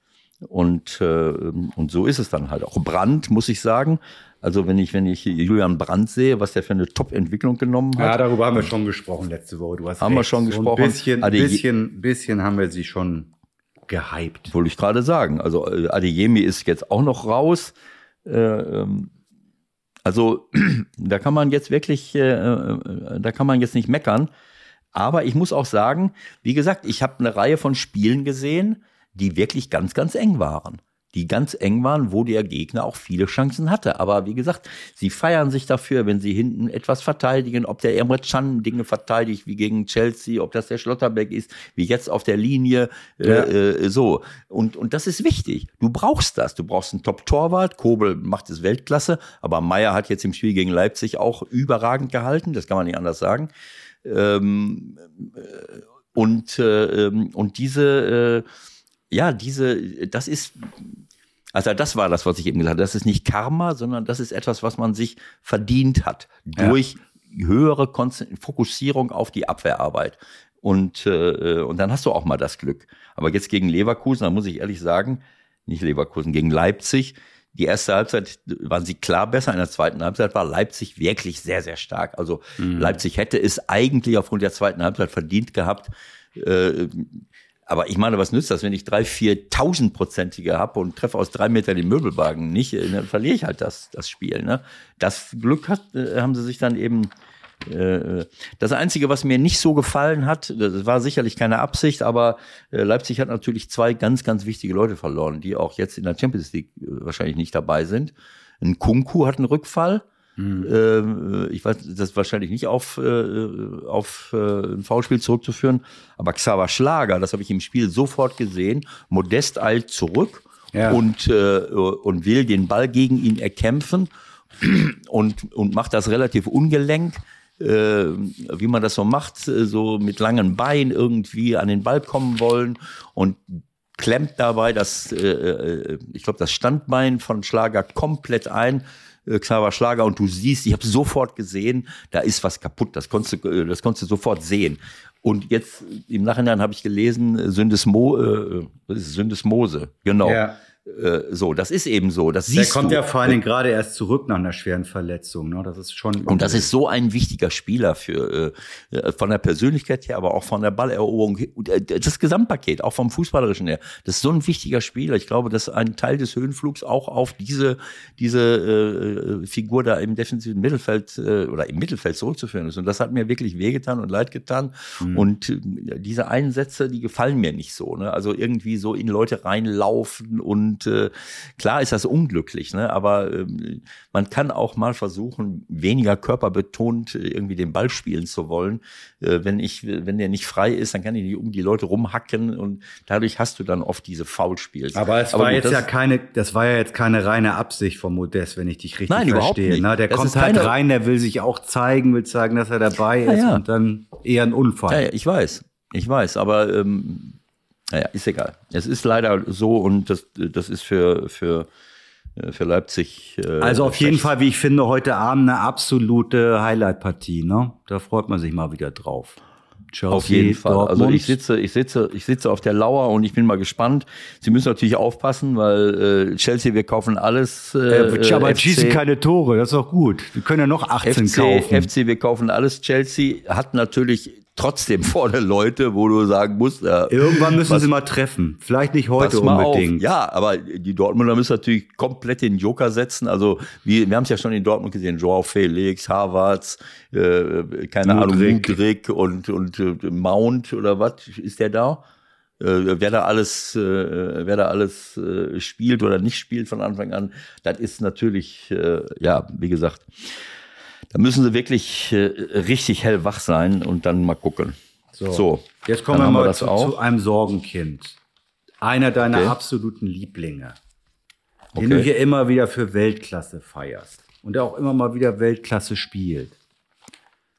Und, äh, und so ist es dann halt. Auch Brandt, muss ich sagen. Also wenn ich, wenn ich Julian Brandt sehe, was der für eine Top-Entwicklung genommen hat. Ja, darüber haben wir schon gesprochen letzte Woche. Du hast haben recht. wir schon so gesprochen. Ein bisschen, Adey bisschen, bisschen haben wir sie schon gehypt. Wollte ich gerade sagen. Also äh, Adeyemi ist jetzt auch noch raus. Äh, ähm, also da kann man jetzt wirklich, äh, äh, da kann man jetzt nicht meckern. Aber ich muss auch sagen, wie gesagt, ich habe eine Reihe von Spielen gesehen, die wirklich ganz, ganz eng waren. Die ganz eng waren, wo der Gegner auch viele Chancen hatte. Aber wie gesagt, sie feiern sich dafür, wenn sie hinten etwas verteidigen, ob der Emre Can Dinge verteidigt, wie gegen Chelsea, ob das der Schlotterbeck ist, wie jetzt auf der Linie, äh, ja. äh, so. Und, und das ist wichtig. Du brauchst das. Du brauchst einen Top-Torwart. Kobel macht es Weltklasse, aber Meier hat jetzt im Spiel gegen Leipzig auch überragend gehalten. Das kann man nicht anders sagen. Ähm, äh, und, äh, ähm, und diese, äh, ja, diese, das ist, also das war das, was ich eben gesagt habe. Das ist nicht Karma, sondern das ist etwas, was man sich verdient hat durch ja. höhere Fokussierung auf die Abwehrarbeit. Und, äh, und dann hast du auch mal das Glück. Aber jetzt gegen Leverkusen, da muss ich ehrlich sagen, nicht Leverkusen, gegen Leipzig, die erste Halbzeit waren sie klar besser, in der zweiten Halbzeit war Leipzig wirklich sehr, sehr stark. Also mhm. Leipzig hätte es eigentlich aufgrund der zweiten Halbzeit verdient gehabt, äh, aber ich meine, was nützt das, wenn ich drei, vier tausendprozentige habe und treffe aus drei Metern den Möbelwagen nicht, äh, dann verliere ich halt das, das Spiel. Ne? Das Glück hat, äh, haben sie sich dann eben. Äh, das Einzige, was mir nicht so gefallen hat, das war sicherlich keine Absicht, aber Leipzig hat natürlich zwei ganz, ganz wichtige Leute verloren, die auch jetzt in der Champions League wahrscheinlich nicht dabei sind. Ein Kunku hat einen Rückfall Mhm. ich weiß, das ist wahrscheinlich nicht auf, äh, auf äh, ein Foulspiel zurückzuführen, aber Xaver Schlager, das habe ich im Spiel sofort gesehen, Modest eilt zurück ja. und, äh, und will den Ball gegen ihn erkämpfen und, und macht das relativ ungelenk. Äh, wie man das so macht, so mit langen Beinen irgendwie an den Ball kommen wollen und klemmt dabei das, äh, ich glaube, das Standbein von Schlager komplett ein äh, Xaver Schlager und du siehst, ich habe sofort gesehen, da ist was kaputt. Das konntest du, äh, das konntest du sofort sehen. Und jetzt im Nachhinein habe ich gelesen, Syndesmo, äh, Syndesmose, genau. Ja. Äh, so, das ist eben so. Das Der kommt du. ja vor allen Dingen gerade erst zurück nach einer schweren Verletzung. Ne? Das ist schon. Und das ist so ein wichtiger Spieler für äh, äh, von der Persönlichkeit her, aber auch von der Balleroberung. Äh, das Gesamtpaket, auch vom Fußballerischen her. Das ist so ein wichtiger Spieler. Ich glaube, dass ein Teil des Höhenflugs auch auf diese diese äh, Figur da im defensiven Mittelfeld äh, oder im Mittelfeld zurückzuführen ist. Und das hat mir wirklich wehgetan und leid getan. Mhm. Und äh, diese Einsätze, die gefallen mir nicht so. Ne? Also irgendwie so in Leute reinlaufen und und äh, klar ist das unglücklich, ne? aber äh, man kann auch mal versuchen, weniger körperbetont äh, irgendwie den Ball spielen zu wollen. Äh, wenn ich, wenn der nicht frei ist, dann kann ich nicht um die Leute rumhacken und dadurch hast du dann oft diese Foulspiels. Aber es aber war gut, jetzt ja keine, das war ja jetzt keine reine Absicht von Modest, wenn ich dich richtig Nein, verstehe. Ne? Der das kommt halt keine... rein, der will sich auch zeigen, will zeigen, dass er dabei ist ja. und dann eher ein Unfall. Ja, ja, ich weiß. Ich weiß, aber ähm, naja, ist egal. Es ist leider so und das, das ist für, für, äh, für Leipzig. Äh, also auf jeden Fall, wie ich finde, heute Abend eine absolute Highlight-Partie. Ne? Da freut man sich mal wieder drauf. Chelsea, auf jeden Fall. Dortmund. Also ich sitze, ich sitze, ich sitze auf der Lauer und ich bin mal gespannt. Sie müssen natürlich aufpassen, weil äh, Chelsea, wir kaufen alles. Äh, äh, aber FC, schießen keine Tore, das ist auch gut. Wir können ja noch 18 FC, kaufen. FC, wir kaufen alles. Chelsea hat natürlich trotzdem vorne Leute, wo du sagen musst, äh, irgendwann müssen sie mal treffen. Vielleicht nicht heute unbedingt. Auf. Ja, aber die Dortmunder müssen natürlich komplett den Joker setzen. Also wir, wir haben es ja schon in Dortmund gesehen, Joao Felix, Harvards, äh, keine Ahnung, Mudrik und und äh, Mount oder was ist der da? Äh, wer da alles, äh, wer da alles äh, spielt oder nicht spielt von Anfang an, das ist natürlich, äh, ja, wie gesagt, da müssen sie wirklich äh, richtig hellwach sein und dann mal gucken. So, so jetzt kommen wir mal wir zu, zu, einem Sorgenkind. Einer deiner okay. absoluten Lieblinge, den okay. du hier immer wieder für Weltklasse feierst und der auch immer mal wieder Weltklasse spielt.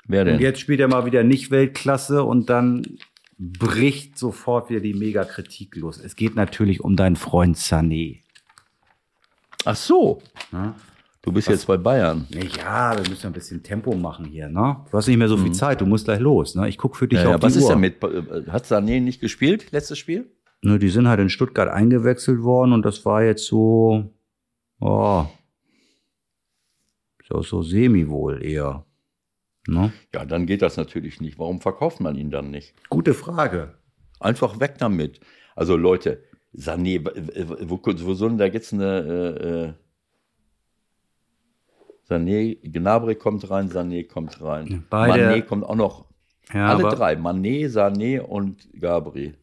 Wer denn? Und jetzt spielt er mal wieder nicht Weltklasse und dann bricht sofort wieder die Megakritik los. Es geht natürlich um deinen Freund Sané. Ach so. Ja? Du bist Was? jetzt bei Bayern. Ja, wir müssen ein bisschen Tempo machen hier, ne? Du hast nicht mehr so viel mhm. Zeit, du musst gleich los, ne? Ich guck für dich ja, auf ja, die was Uhr. ist denn mit, äh, hat Sané nicht gespielt, letztes Spiel? Ne, die sind halt in Stuttgart eingewechselt worden und das war jetzt so, oh, so, so semi wohl eher. Ne? Ja, dann geht das natürlich nicht. Warum verkauft man ihn dann nicht? Gute Frage. Einfach weg damit. Also Leute, Sané, wo, wo soll denn da jetzt eine, äh, äh Sané, Gnabry kommt rein, Sané kommt rein. Beide, Mané kommt auch noch. Ja, alle drei, Mané, Sané und Gabri.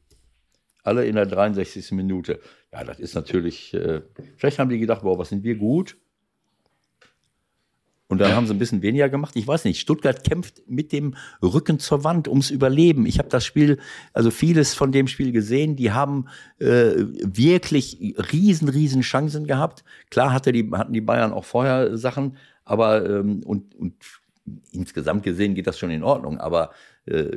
Alle in der 63. Minute. Ja, das ist natürlich, äh, vielleicht haben die gedacht, boah, was sind wir gut? Und dann haben sie ein bisschen weniger gemacht. Ich weiß nicht, Stuttgart kämpft mit dem Rücken zur Wand ums Überleben. Ich habe das Spiel, also vieles von dem Spiel gesehen. Die haben äh, wirklich riesen, riesen Chancen gehabt. Klar hatte die, hatten die Bayern auch vorher Sachen, aber ähm, und, und insgesamt gesehen geht das schon in Ordnung. Aber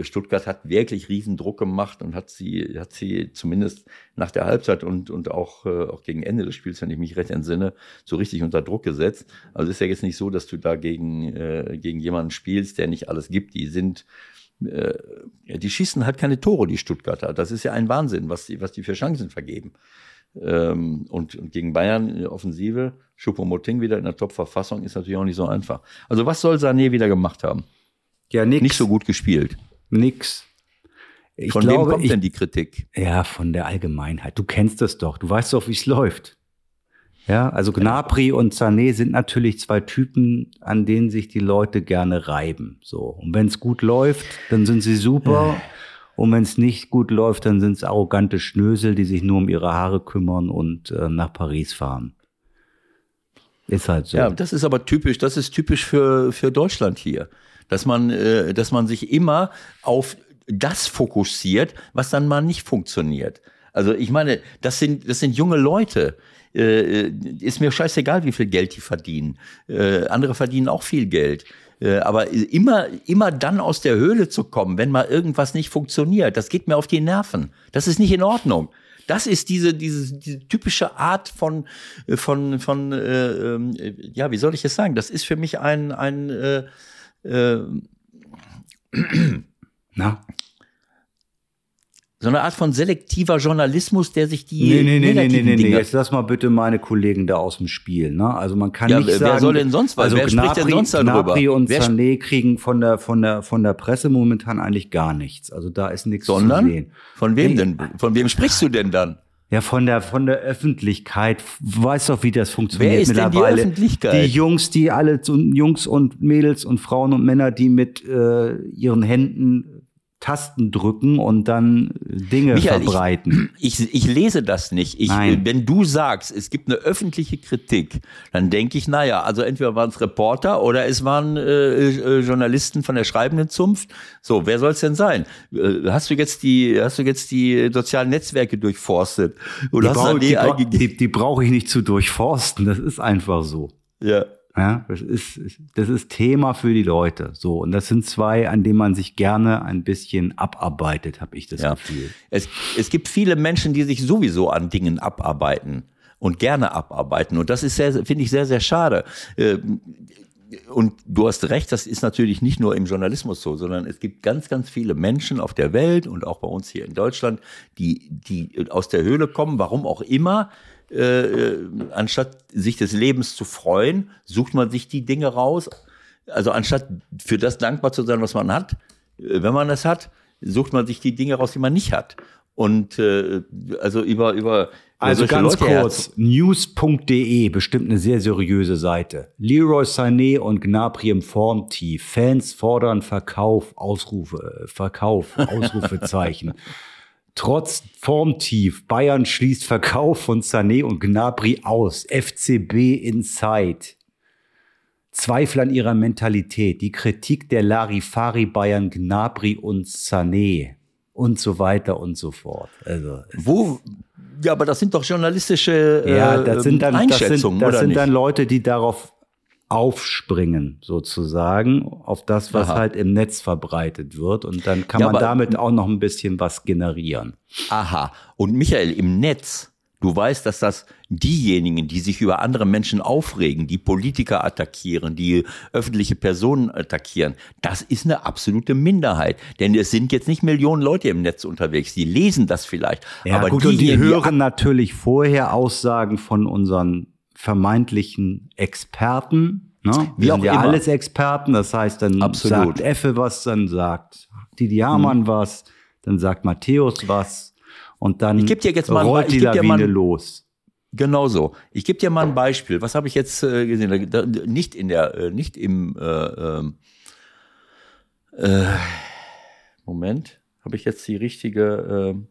Stuttgart hat wirklich riesen Druck gemacht und hat sie, hat sie zumindest nach der Halbzeit und, und auch, äh, auch gegen Ende des Spiels, wenn ich mich recht entsinne, so richtig unter Druck gesetzt. Also ist ja jetzt nicht so, dass du da gegen, äh, gegen jemanden spielst, der nicht alles gibt. Die sind, äh, die schießen halt keine Tore, die Stuttgarter. Das ist ja ein Wahnsinn, was die, was die für Chancen vergeben. Ähm, und, und gegen Bayern in der Offensive, Schuppomoting wieder in der Top-Verfassung, ist natürlich auch nicht so einfach. Also was soll Sané wieder gemacht haben? Ja, nix. Nicht so gut gespielt. Nix. Ich von glaube, wem kommt ich, denn die Kritik? Ja, von der Allgemeinheit. Du kennst das doch. Du weißt doch, wie es läuft. Ja, also Gnabry und Sané sind natürlich zwei Typen, an denen sich die Leute gerne reiben. So. Und wenn es gut läuft, dann sind sie super. Und wenn es nicht gut läuft, dann sind es arrogante Schnösel, die sich nur um ihre Haare kümmern und äh, nach Paris fahren. Ist halt so. Ja, das ist aber typisch, das ist typisch für, für Deutschland hier dass man, äh, dass man sich immer auf das fokussiert, was dann mal nicht funktioniert. Also ich meine, das sind, das sind junge Leute. Äh, ist mir scheißegal, wie viel Geld die verdienen. Äh, andere verdienen auch viel Geld. Äh, aber immer, immer dann aus der Höhle zu kommen, wenn mal irgendwas nicht funktioniert, das geht mir auf die Nerven. Das ist nicht in Ordnung. Das ist diese, diese, diese typische Art von, von, von äh, äh, ja, wie soll ich es sagen? Das ist für mich ein, ein äh, äh, Na? So eine Art von selektiver Journalismus, der sich die. Nee, nee, nee, nee, nee, nee, nee. Jetzt lass mal bitte meine Kollegen da aus dem Spiel. Ne? Also man kann ja, nicht wer sagen. Wer soll denn sonst was? Also wer Gnabry, spricht denn sonst darüber? Gnabry und wer Sané kriegen von der, von, der, von der Presse momentan eigentlich gar nichts. Also da ist nichts Sondern? zu sehen. Von wem denn? Von wem sprichst du denn dann? Ja, von der, von der Öffentlichkeit. Weiß doch, wie das funktioniert Wer ist mittlerweile. Denn die Öffentlichkeit? Die Jungs, die alle, Jungs und Mädels und Frauen und Männer, die mit äh, ihren Händen Tasten drücken und dann Dinge Michael, verbreiten. Ich, ich, ich, lese das nicht. Ich, wenn du sagst, es gibt eine öffentliche Kritik, dann denke ich, naja, also entweder waren es Reporter oder es waren äh, äh, Journalisten von der schreibenden Zunft. So, wer soll es denn sein? Äh, hast du jetzt die, hast du jetzt die sozialen Netzwerke durchforstet? Oder die brauche die, die, die brauche ich nicht zu durchforsten. Das ist einfach so. Ja. Ja, das ist, das ist Thema für die Leute. So. Und das sind zwei, an denen man sich gerne ein bisschen abarbeitet, habe ich das ja. Gefühl. Es, es gibt viele Menschen, die sich sowieso an Dingen abarbeiten und gerne abarbeiten. Und das ist sehr, finde ich sehr, sehr schade. Ähm, und du hast recht, das ist natürlich nicht nur im Journalismus so, sondern es gibt ganz, ganz viele Menschen auf der Welt und auch bei uns hier in Deutschland, die, die aus der Höhle kommen, warum auch immer, äh, anstatt sich des Lebens zu freuen, sucht man sich die Dinge raus. Also anstatt für das dankbar zu sein, was man hat, äh, wenn man es hat, sucht man sich die Dinge raus, die man nicht hat. Und äh, also über über also ganz Leute kurz, news.de, bestimmt eine sehr seriöse Seite. Leroy Sané und Gnabry im Formtief. Fans fordern Verkauf, Ausrufe, äh, Verkauf, Ausrufezeichen. Trotz Formtief, Bayern schließt Verkauf von Sané und Gnabry aus. FCB Inside. Zweifel an ihrer Mentalität, die Kritik der Larifari Bayern, Gnabry und Sané und so weiter und so fort. Also wo ja, aber das sind doch journalistische äh, ja, das sind dann, Einschätzungen, das sind, das sind dann Leute, die darauf aufspringen, sozusagen, auf das, was Aha. halt im Netz verbreitet wird. Und dann kann ja, man damit auch noch ein bisschen was generieren. Aha. Und Michael, im Netz, du weißt, dass das diejenigen, die sich über andere Menschen aufregen, die Politiker attackieren, die öffentliche Personen attackieren, das ist eine absolute Minderheit. Denn es sind jetzt nicht Millionen Leute im Netz unterwegs, die lesen das vielleicht. Ja, aber gut, die, und die hören natürlich vorher Aussagen von unseren vermeintlichen Experten. Ne? Wie auch ja immer. alles Experten. Das heißt, dann Absolut. sagt Effe was, dann sagt Didi Hamann hm. was, dann sagt Matthäus was und dann ich geb dir jetzt mal, rollt die Lawine los. Genau so. Ich gebe dir mal ein Beispiel. Was habe ich jetzt äh, gesehen? Da, nicht in der, äh, nicht im äh, ähm, äh, Moment. Habe ich jetzt die richtige?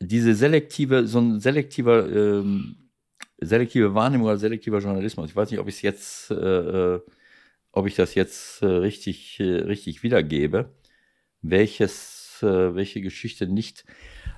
Diese selektive, so ein selektiver, ähm, selektive Wahrnehmung oder selektiver Journalismus. Ich weiß nicht, ob ich es jetzt, äh, äh, ob ich das jetzt äh, richtig, äh, richtig wiedergebe, welches, äh, welche Geschichte nicht.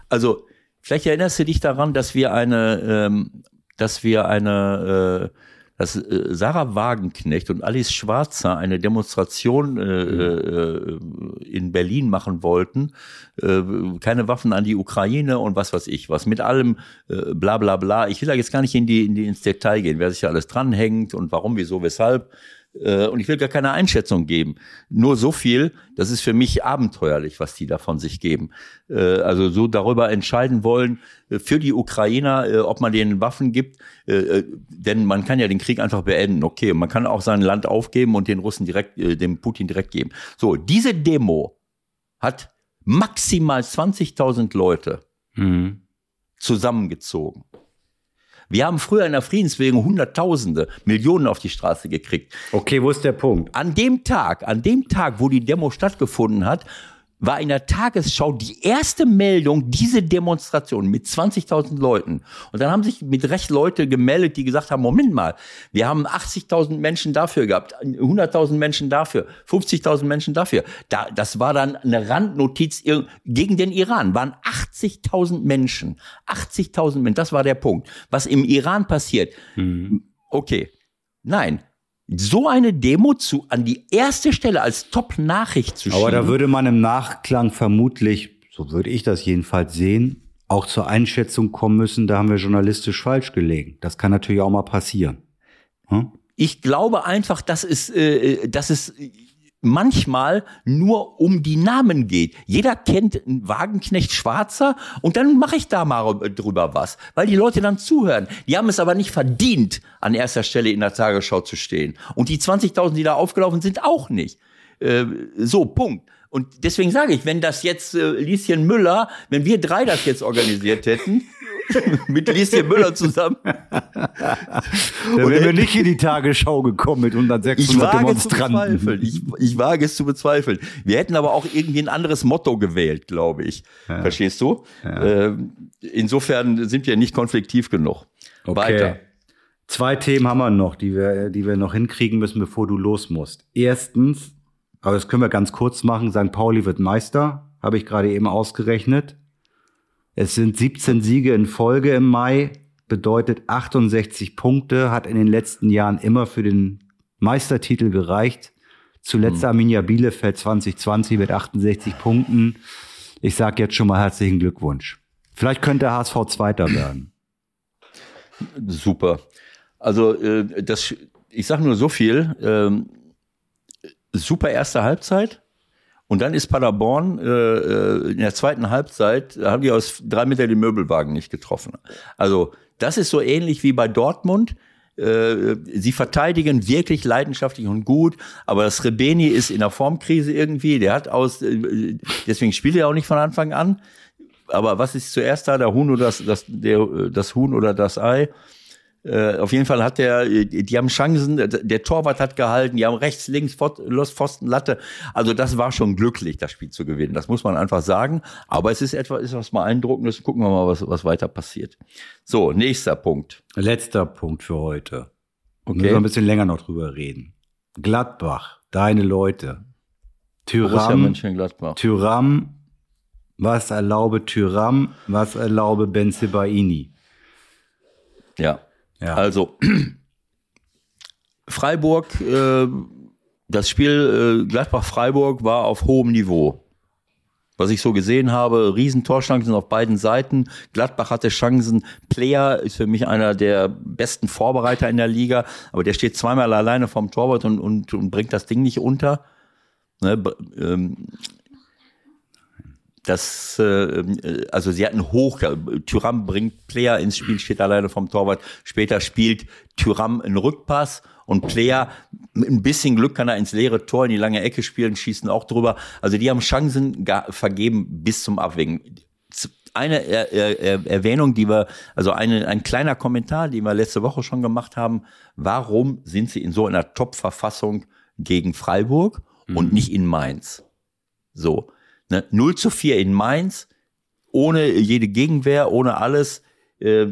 Also, vielleicht erinnerst du dich daran, dass wir eine, ähm, dass wir eine, äh, dass äh, Sarah Wagenknecht und Alice Schwarzer eine Demonstration äh, äh, in Berlin machen wollten. Äh, keine Waffen an die Ukraine und was weiß ich was. Mit allem äh, bla bla bla. Ich will da jetzt gar nicht in die, in die ins Detail gehen, wer sich da alles dranhängt und warum, wieso, weshalb. Äh, und ich will gar keine Einschätzung geben. Nur so viel, das ist für mich abenteuerlich, was die da von sich geben. Äh, also so darüber entscheiden wollen, äh, für die Ukrainer, ob man denen Waffen gibt. Denn man kann ja den Krieg einfach beenden. Okay, man kann auch sein Land aufgeben und den Russen direkt, dem Putin direkt geben. So, diese Demo hat maximal 20.000 Leute mhm. zusammengezogen. Wir haben früher in der Friedensbewegung Hunderttausende, Millionen auf die Straße gekriegt. Okay, wo ist der Punkt? An dem Tag, an dem Tag, wo die Demo stattgefunden hat, war in der Tagesschau die erste Meldung diese Demonstration mit 20.000 Leuten. Und dann haben sich mit Recht Leute gemeldet, die gesagt haben, Moment mal, wir haben 80.000 Menschen dafür gehabt, 100.000 Menschen dafür, 50.000 Menschen dafür. Da, das war dann eine Randnotiz gegen den Iran, waren 80.000 Menschen. 80.000 Menschen, das war der Punkt. Was im Iran passiert, mhm. okay. Nein, so eine Demo zu an die erste Stelle als Top-Nachricht zu schieben. Aber da würde man im Nachklang vermutlich, so würde ich das jedenfalls sehen, auch zur Einschätzung kommen müssen, da haben wir journalistisch falsch gelegen. Das kann natürlich auch mal passieren. Hm? Ich glaube einfach, dass es, äh, äh dass es manchmal nur um die Namen geht. Jeder kennt einen Wagenknecht Schwarzer und dann mache ich da mal drüber was, weil die Leute dann zuhören. Die haben es aber nicht verdient, an erster Stelle in der Tagesschau zu stehen. Und die 20.000, die da aufgelaufen sind, auch nicht. Äh, so, Punkt. Und deswegen sage ich, wenn das jetzt äh, Lieschen Müller, wenn wir drei das jetzt organisiert hätten, mit Lieschen Müller zusammen. Da wären wir nicht in die Tagesschau gekommen mit 106 ich wage Demonstranten. Zu ich, ich wage es zu bezweifeln. Wir hätten aber auch irgendwie ein anderes Motto gewählt, glaube ich. Ja. Verstehst du? Ja. Äh, insofern sind wir nicht konfliktiv genug. Okay. Weiter. Zwei Themen haben wir noch, die wir, die wir noch hinkriegen müssen, bevor du los musst. Erstens, aber das können wir ganz kurz machen, St. Pauli wird Meister, habe ich gerade eben ausgerechnet. Es sind 17 Siege in Folge im Mai, bedeutet 68 Punkte, hat in den letzten Jahren immer für den Meistertitel gereicht. Zuletzt mhm. Arminia Bielefeld 2020 mit 68 Punkten. Ich sage jetzt schon mal herzlichen Glückwunsch. Vielleicht könnte HSV Zweiter werden. Super. Also äh, das, ich sage nur so viel. Ähm, super erste Halbzeit. Und dann ist Paderborn äh, äh, in der zweiten Halbzeit, haben die aus drei Meter den Möbelwagen nicht getroffen. Also das ist so ähnlich wie bei Dortmund. Äh, sie verteidigen wirklich leidenschaftlich und gut, aber das Rebeni ist in der Formkrise irgendwie. Der hat aus, äh, deswegen spielt er auch nicht von Anfang an. Aber was ist zuerst da, der Huhn oder das, das, der, das Huhn oder das Ei? Äh, auf jeden Fall hat der, die haben Chancen, der Torwart hat gehalten, die haben rechts, links, Los Pfosten, Latte. Also das war schon glücklich, das Spiel zu gewinnen. Das muss man einfach sagen. Aber es ist etwas, ist was beeindruckendes. Gucken wir mal, was, was weiter passiert. So, nächster Punkt. Letzter Punkt für heute. Okay. Müssen wir ein bisschen länger noch drüber reden. Gladbach, deine Leute. Tyram, Tyram, was erlaube Tyram, was erlaube Benzebaini? Ja. Ja. Also Freiburg, äh, das Spiel äh, Gladbach-Freiburg war auf hohem Niveau. Was ich so gesehen habe, riesen Torchancen auf beiden Seiten. Gladbach hatte Chancen. Player ist für mich einer der besten Vorbereiter in der Liga, aber der steht zweimal alleine vom Torwart und, und, und bringt das Ding nicht unter. Ne, ähm, das, äh, also sie hatten hoch, Tyram bringt Player ins Spiel, steht alleine vom Torwart. Später spielt Tyram einen Rückpass und Player mit ein bisschen Glück kann er ins leere Tor in die lange Ecke spielen, schießen auch drüber. Also die haben Chancen vergeben bis zum Abwägen. Eine er er Erwähnung, die wir, also eine, ein kleiner Kommentar, den wir letzte Woche schon gemacht haben. Warum sind sie in so einer Top-Verfassung gegen Freiburg mhm. und nicht in Mainz? So. Ne? 0 zu 4 in Mainz, ohne jede Gegenwehr, ohne alles. Äh,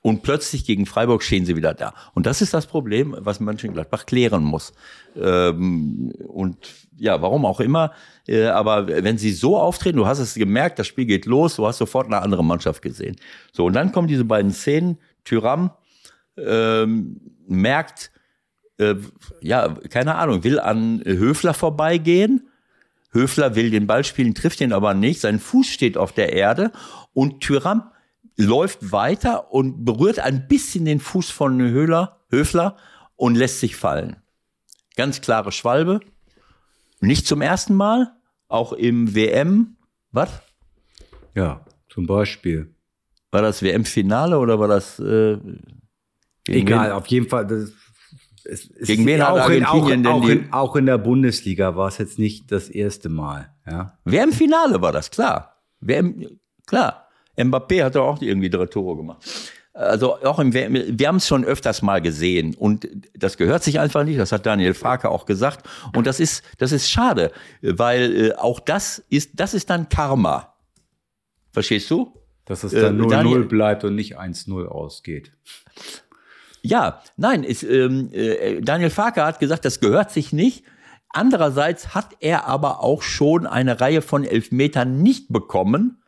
und plötzlich gegen Freiburg stehen sie wieder da. Und das ist das Problem, was Mönchengladbach klären muss. Ähm, und ja, warum auch immer. Äh, aber wenn sie so auftreten, du hast es gemerkt, das Spiel geht los, du hast sofort eine andere Mannschaft gesehen. So, und dann kommen diese beiden Szenen. Tyram ähm, merkt, äh, ja, keine Ahnung, will an Höfler vorbeigehen. Höfler will den Ball spielen, trifft ihn aber nicht. Sein Fuß steht auf der Erde und Tyram läuft weiter und berührt ein bisschen den Fuß von Höhler, Höfler und lässt sich fallen. Ganz klare Schwalbe. Nicht zum ersten Mal, auch im WM. Was? Ja, zum Beispiel. War das WM-Finale oder war das? Äh, Egal, auf jeden Fall. Das, es, es gegen wen auch, in, auch, in, auch, in, auch in der Bundesliga war es jetzt nicht das erste Mal. Ja. WM-Finale war das, klar. WM, klar. Mbappé hat doch auch irgendwie drei Tore gemacht. Also auch im wir haben es schon öfters mal gesehen und das gehört sich einfach nicht. Das hat Daniel Farke auch gesagt und das ist das ist schade, weil äh, auch das ist das ist dann Karma. Verstehst du? Dass es dann 0-0 äh, bleibt und nicht 1-0 ausgeht. Ja, nein, ist, ähm, äh, Daniel Farke hat gesagt, das gehört sich nicht. Andererseits hat er aber auch schon eine Reihe von Elfmetern nicht bekommen.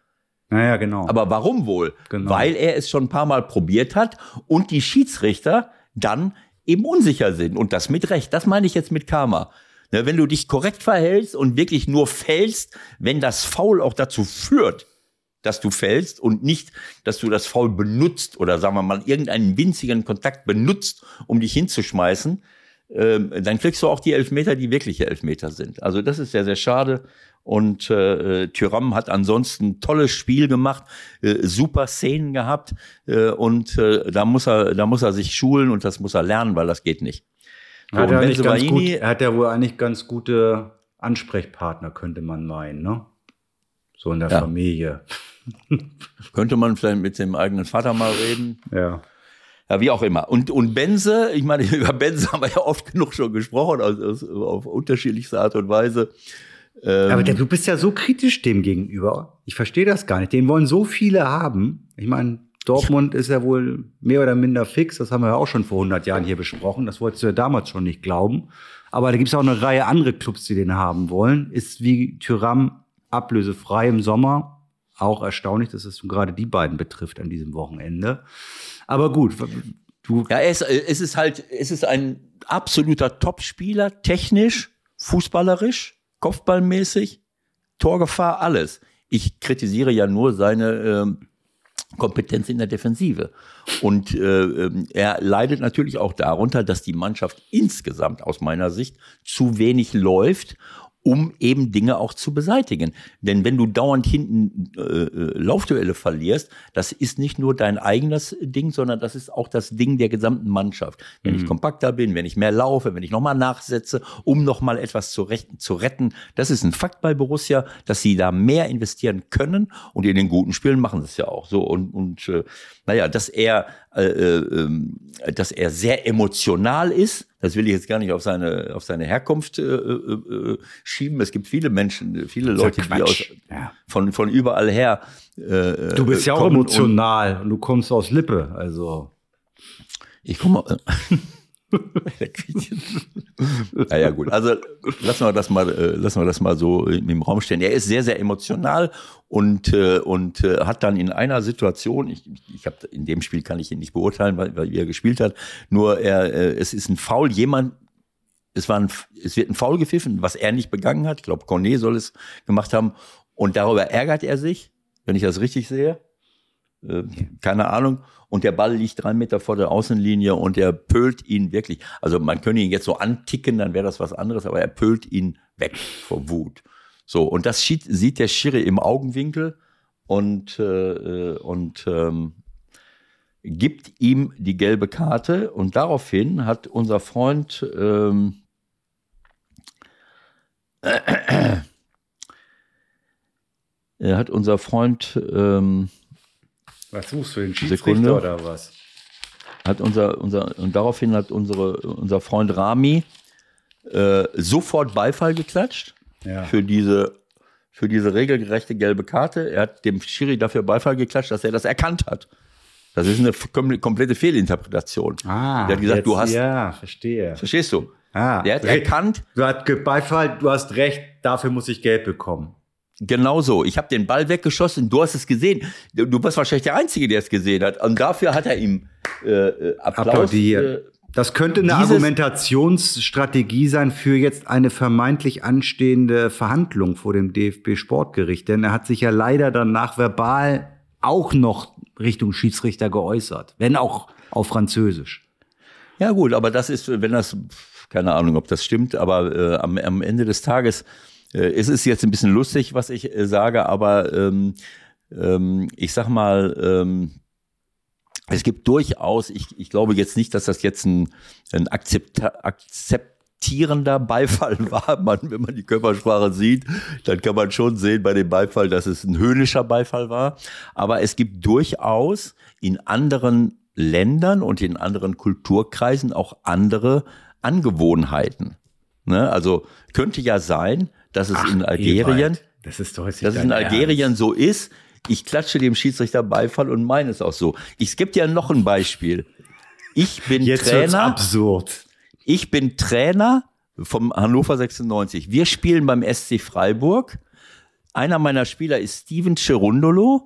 Naja, genau. Aber warum wohl? Genau. Weil er es schon ein paar Mal probiert hat und die Schiedsrichter dann eben unsicher sind. Und das mit Recht. Das meine ich jetzt mit Karma. Ne, wenn du dich korrekt verhältst und wirklich nur fällst, wenn das Foul auch dazu führt, dass du fällst und nicht, dass du das Foul benutzt oder sagen wir mal irgendeinen winzigen Kontakt benutzt, um dich hinzuschmeißen, ähm, dann kriegst du auch die Elfmeter, die wirkliche Elfmeter sind. Also das ist sehr, sehr schade. Und äh, Tyram hat ansonsten tolles Spiel gemacht, äh, super Szenen gehabt äh, und äh, da muss er, da muss er sich schulen und das muss er lernen, weil das geht nicht. So, hat er, nicht ganz gut, er hat ja wohl eigentlich ganz gute Ansprechpartner, könnte man meinen, ne? So in der ja. Familie. Könnte man vielleicht mit dem eigenen Vater mal reden. Ja. Ja, wie auch immer. Und, und Benze, ich meine, über Benze haben wir ja oft genug schon gesprochen, also auf unterschiedlichste Art und Weise. Ähm, Aber der, du bist ja so kritisch dem gegenüber. Ich verstehe das gar nicht. Den wollen so viele haben. Ich meine, Dortmund ist ja wohl mehr oder minder fix. Das haben wir ja auch schon vor 100 Jahren hier besprochen. Das wolltest du ja damals schon nicht glauben. Aber da gibt es auch eine Reihe andere Clubs, die den haben wollen. Ist wie Tyram ablösefrei im Sommer. Auch erstaunlich, dass es gerade die beiden betrifft an diesem Wochenende. Aber gut, du. Ja, es, es ist halt, es ist ein absoluter Topspieler, technisch, fußballerisch, kopfballmäßig, Torgefahr, alles. Ich kritisiere ja nur seine äh, Kompetenz in der Defensive. Und äh, ähm, er leidet natürlich auch darunter, dass die Mannschaft insgesamt aus meiner Sicht zu wenig läuft um eben Dinge auch zu beseitigen. Denn wenn du dauernd hinten äh, äh, Laufduelle verlierst, das ist nicht nur dein eigenes Ding, sondern das ist auch das Ding der gesamten Mannschaft. Wenn mhm. ich kompakter bin, wenn ich mehr laufe, wenn ich nochmal nachsetze, um nochmal etwas zu, zu retten, das ist ein Fakt bei Borussia, dass sie da mehr investieren können und in den guten Spielen machen sie es ja auch so. Und, und äh, naja, dass er, äh, äh, ähm, dass er sehr emotional ist, das will ich jetzt gar nicht auf seine, auf seine Herkunft äh, äh, äh schieben. Es gibt viele Menschen, viele Leute, die aus, ja. von, von überall her. Äh, du bist ja auch emotional und, und, du kommst aus Lippe, also. Ich komme. naja, gut. Also lassen wir das mal, äh, lassen wir das mal so im Raum stehen. Er ist sehr, sehr emotional und, äh, und äh, hat dann in einer Situation, ich, ich habe in dem Spiel kann ich ihn nicht beurteilen, weil, weil er gespielt hat, nur er, es ist ein Foul, jemand, es, war ein, es wird ein Foul gepfiffen, was er nicht begangen hat. Ich glaube, Cornet soll es gemacht haben. Und darüber ärgert er sich, wenn ich das richtig sehe. Äh, keine Ahnung. Und der Ball liegt drei Meter vor der Außenlinie und er pölt ihn wirklich. Also man könnte ihn jetzt so anticken, dann wäre das was anderes, aber er pölt ihn weg vor Wut. So, und das sieht, sieht der Schiri im Augenwinkel und, äh, und ähm, gibt ihm die gelbe Karte. Und daraufhin hat unser Freund ähm, äh, äh, hat unser Freund ähm, was suchst du, den Schiedsrichter Sekunde. oder was? Hat unser, unser, und daraufhin hat unsere, unser Freund Rami äh, sofort Beifall geklatscht ja. für diese für diese regelgerechte gelbe Karte. Er hat dem Schiri dafür Beifall geklatscht, dass er das erkannt hat. Das ist eine komplette Fehlinterpretation. Ah, der hat gesagt, jetzt, du hast. Ja, verstehe. Verstehst du? Ah, der hat erkannt. Du hast Beifall, du hast recht, dafür muss ich Geld bekommen. Genau so. Ich habe den Ball weggeschossen, du hast es gesehen. Du bist wahrscheinlich der Einzige, der es gesehen hat. Und dafür hat er ihm äh, Applaus. Applaudiert. Äh, das könnte eine Argumentationsstrategie sein für jetzt eine vermeintlich anstehende Verhandlung vor dem DFB Sportgericht, denn er hat sich ja leider danach verbal auch noch Richtung Schiedsrichter geäußert, wenn auch auf Französisch. Ja gut, aber das ist, wenn das, keine Ahnung, ob das stimmt, aber äh, am, am Ende des Tages äh, es ist jetzt ein bisschen lustig, was ich äh, sage, aber ähm, ähm, ich sag mal, ähm, es gibt durchaus, ich, ich glaube jetzt nicht, dass das jetzt ein, ein Akzept, akzeptierender Beifall war. Man, wenn man die Körpersprache sieht, dann kann man schon sehen bei dem Beifall, dass es ein höhnischer Beifall war. Aber es gibt durchaus in anderen Ländern und in anderen Kulturkreisen auch andere Angewohnheiten. Ne? Also könnte ja sein, dass es Ach, in Algerien, das ist doch dass es in Algerien Ernst. so ist, ich klatsche dem Schiedsrichter Beifall und meine es auch so. Ich gebe dir noch ein Beispiel. Ich bin Jetzt Trainer. absurd. Ich bin Trainer vom Hannover 96. Wir spielen beim SC Freiburg. Einer meiner Spieler ist Steven Cherundolo,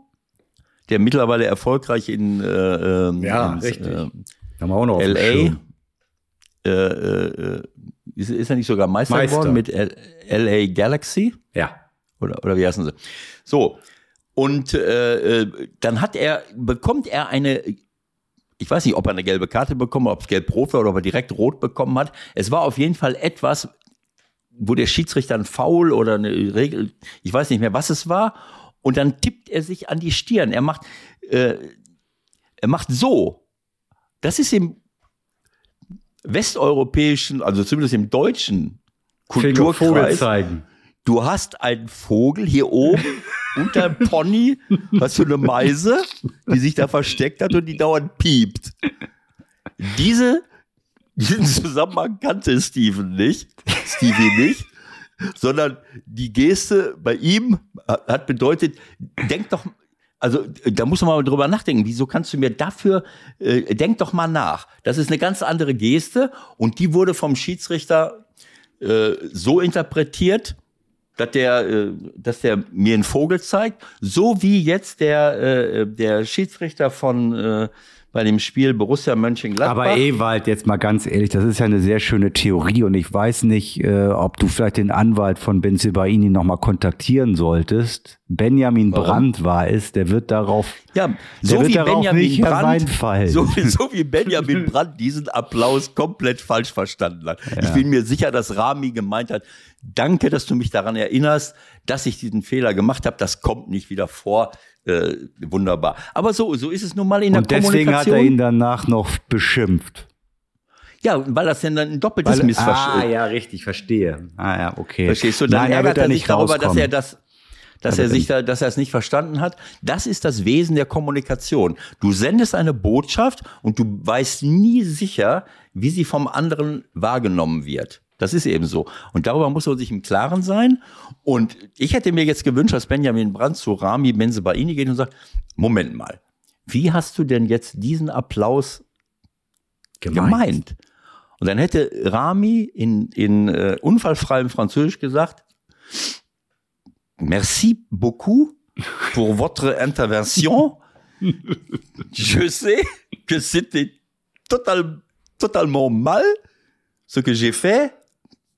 der mittlerweile erfolgreich in, äh, ähm, ja, in, richtig. Äh, Haben wir auch noch LA. Äh, äh, äh, ist, ist er nicht sogar Meister, Meister. geworden mit LA Galaxy? Ja. Oder, oder wie heißen sie? So, und äh, äh, dann hat er, bekommt er eine, ich weiß nicht, ob er eine gelbe Karte bekommen, ob es gelb-rot war oder ob er direkt rot bekommen hat. Es war auf jeden Fall etwas, wo der Schiedsrichter ein Foul oder eine Regel, ich weiß nicht mehr, was es war. Und dann tippt er sich an die Stirn. Er macht, äh, er macht so. Das ist im westeuropäischen, also zumindest im deutschen Kulturkreis. zeigen. Du hast einen Vogel hier oben unter dem Pony, hast du eine Meise, die sich da versteckt hat und die dauernd piept. Diese, diesen Zusammenhang kannte Steven nicht, Stevie nicht, sondern die Geste bei ihm hat bedeutet, denk doch, also da muss man mal drüber nachdenken. Wieso kannst du mir dafür, äh, denk doch mal nach. Das ist eine ganz andere Geste und die wurde vom Schiedsrichter äh, so interpretiert, dass der, äh, dass der mir einen Vogel zeigt, so wie jetzt der, äh, der Schiedsrichter von äh, bei dem Spiel Borussia Mönchengladbach. Aber Ewald, jetzt mal ganz ehrlich, das ist ja eine sehr schöne Theorie und ich weiß nicht, äh, ob du vielleicht den Anwalt von Benzibaini nochmal kontaktieren solltest. Benjamin Warum? Brandt war es, der wird darauf, ja, so wie Benjamin Brandt, so, so, wie Benjamin Brandt diesen Applaus komplett falsch verstanden hat. Ja. Ich bin mir sicher, dass Rami gemeint hat, danke, dass du mich daran erinnerst, dass ich diesen Fehler gemacht habe. Das kommt nicht wieder vor äh, wunderbar. Aber so, so ist es nun mal in Und der Kommunikation. Und deswegen hat er ihn danach noch beschimpft. Ja, weil das dann ein doppeltes Missverständnis. Ah, ja, richtig, verstehe. Ah, ja, okay. Verstehst du? Dann Nein, ärgert er, er sich darüber, dass er das, dass er sich da, dass er es nicht verstanden hat. Das ist das Wesen der Kommunikation. Du sendest eine Botschaft und du weißt nie sicher, wie sie vom anderen wahrgenommen wird. Das ist eben so. Und darüber muss man sich im Klaren sein. Und ich hätte mir jetzt gewünscht, dass Benjamin Brandt zu Rami Benzebaini geht und sagt, Moment mal, wie hast du denn jetzt diesen Applaus gemeint? gemeint? Und dann hätte Rami in, in uh, unfallfreiem Französisch gesagt, Merci beaucoup pour votre intervention. Je sais que c'était total, totalement mal ce que j'ai fait.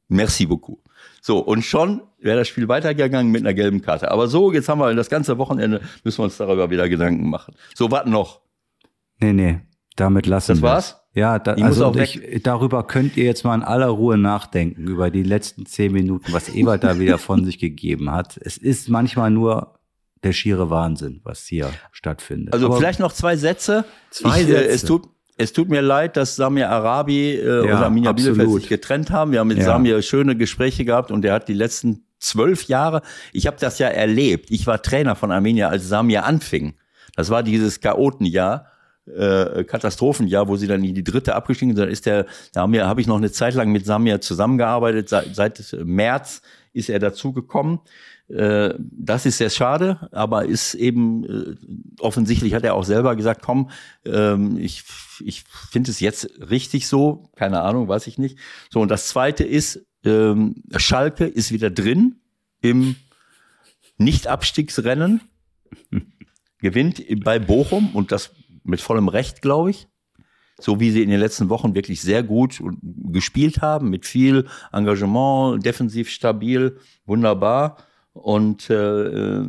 Merci beaucoup. So, und schon wäre das Spiel weitergegangen mit einer gelben Karte. Aber so, jetzt haben wir das ganze Wochenende, müssen wir uns darüber wieder Gedanken machen. So, was noch? Nee, nee, damit lassen wir Das war's? Ja, da, also ich, darüber könnt ihr jetzt mal in aller Ruhe nachdenken, über die letzten zehn Minuten, was Ebert da wieder von sich gegeben hat. Es ist manchmal nur der schiere Wahnsinn, was hier stattfindet. Also Aber vielleicht noch zwei Sätze. Zwei ich, Sätze. Äh, es tut, es tut mir leid, dass Samir Arabi äh, ja, und Arminia Bielefeld sich getrennt haben. Wir haben mit ja. Samir schöne Gespräche gehabt und er hat die letzten zwölf Jahre, ich habe das ja erlebt. Ich war Trainer von Arminia, als Samir anfing. Das war dieses Chaotenjahr, äh, Katastrophenjahr, wo sie dann in die dritte abgestiegen sind. Da ist der, da haben wir, habe ich noch eine Zeit lang mit Samir zusammengearbeitet. Seit, seit März ist er dazugekommen. Äh, das ist sehr schade, aber ist eben äh, offensichtlich hat er auch selber gesagt, komm, ähm, ich, ich finde es jetzt richtig so, keine Ahnung, weiß ich nicht. So, und das zweite ist, ähm, Schalke ist wieder drin im Nicht-Abstiegsrennen, gewinnt bei Bochum und das mit vollem Recht, glaube ich so wie sie in den letzten Wochen wirklich sehr gut gespielt haben, mit viel Engagement, defensiv stabil, wunderbar. Und äh,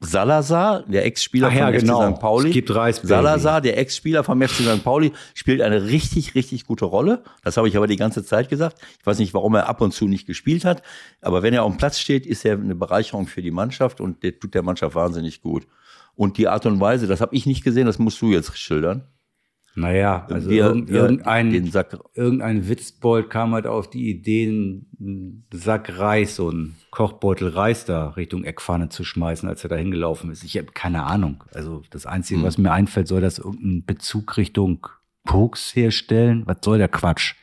Salazar, der Ex-Spieler ja, von genau. FC St. Pauli. Es gibt Reis, Salazar, der Ex-Spieler vom FC St. Pauli, spielt eine richtig, richtig gute Rolle. Das habe ich aber die ganze Zeit gesagt. Ich weiß nicht, warum er ab und zu nicht gespielt hat. Aber wenn er auf dem Platz steht, ist er eine Bereicherung für die Mannschaft und der tut der Mannschaft wahnsinnig gut. Und die Art und Weise, das habe ich nicht gesehen, das musst du jetzt schildern. Naja, also Wir- irgend, wir- irgendein, den Sack- irgendein Witzbold kam halt auf die Idee, einen Sack Reis, so einen Kochbeutel Reis da Richtung Eckpfanne zu schmeißen, als er da hingelaufen ist. Ich habe keine Ahnung. Also das Hm. Einzige, was mir einfällt, soll das irgendeinen Bezug Richtung Koks herstellen? Was soll der Quatsch?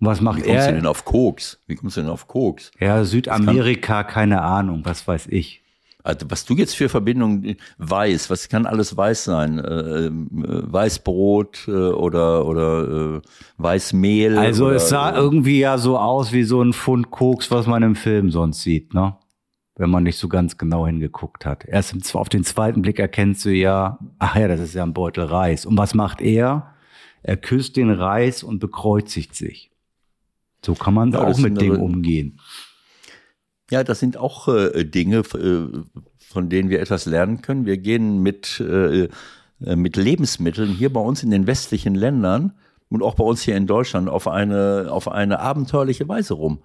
Was Wie macht kommst du er? denn auf Koks? Wie kommst du denn auf Koks? Ja, Südamerika, keine Ahnung, was weiß ich. Also was du jetzt für Verbindungen weiß, was kann alles weiß sein? Äh, äh, Weißbrot äh, oder oder äh, Weißmehl? Also oder, es sah irgendwie ja so aus wie so ein Pfund Koks, was man im Film sonst sieht, ne? Wenn man nicht so ganz genau hingeguckt hat. Erst im, auf den zweiten Blick erkennst du ja, ach ja, das ist ja ein Beutel Reis. Und was macht er? Er küsst den Reis und bekreuzigt sich. So kann man Ja, auch mit dem umgehen. Ja, das sind auch äh, Dinge, äh, von denen wir etwas lernen können. Wir gehen mit, äh, äh, mit Lebensmitteln hier bei uns in den westlichen Ländern und auch bei uns hier in Deutschland auf eine, auf eine abenteuerliche Weise rum,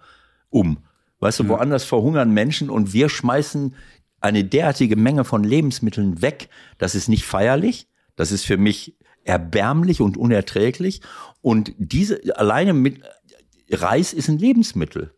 um. Weißt du, woanders verhungern Menschen und wir schmeißen eine derartige Menge von Lebensmitteln weg. Das ist nicht feierlich. Das ist für mich erbärmlich und unerträglich. Und diese, alleine mit, Reis ist ein Lebensmittel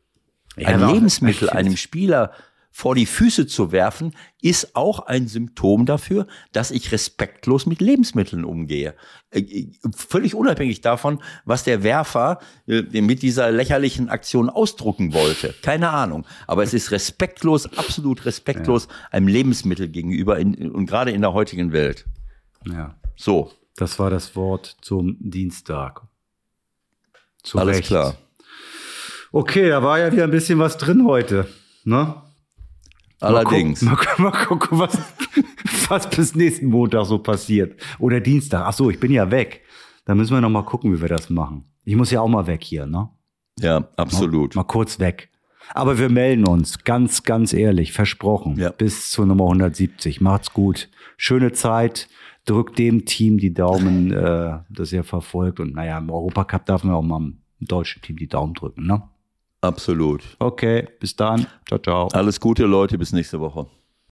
ein aber auch- Lebensmittel einem Spieler vor die Füße zu werfen, ist auch ein Symptom dafür, dass ich respektlos mit Lebensmitteln umgehe. Äh, äh, Völlig unabhängig davon, was der Werfer äh, mit dieser lächerlichen Aktion ausdrucken wollte. Keine Ahnung. Aber es ist respektlos, absolut respektlos einem Lebensmittel gegenüber in, und gerade in der heutigen Welt. Ja. So, Das war das Wort zum Dienstag. Zu alles Recht. klar. Okay, da war ja wieder ein bisschen was drin heute. Ne? Allerdings. Mal gucken, mal, mal gucken was, was bis nächsten Montag so passiert. Oder Dienstag. Ach so, ich bin ja weg. Da müssen wir noch mal gucken, wie wir das machen. Ich muss ja auch mal weg hier, ne? Ja, absolut. Mal kurz weg. Aber wir melden uns, ganz, ganz ehrlich, versprochen. Ja. Bis zur Nummer 170. Macht's gut. Schöne Zeit. Drückt dem Team die Daumen, äh, das ihr verfolgt. Und naja, im Europacup darf man auch mal dem deutschen Team die Daumen drücken, ne? Absolut. Okay, bis dann. Ciao, ciao. Alles Gute, Leute. Bis nächste Woche.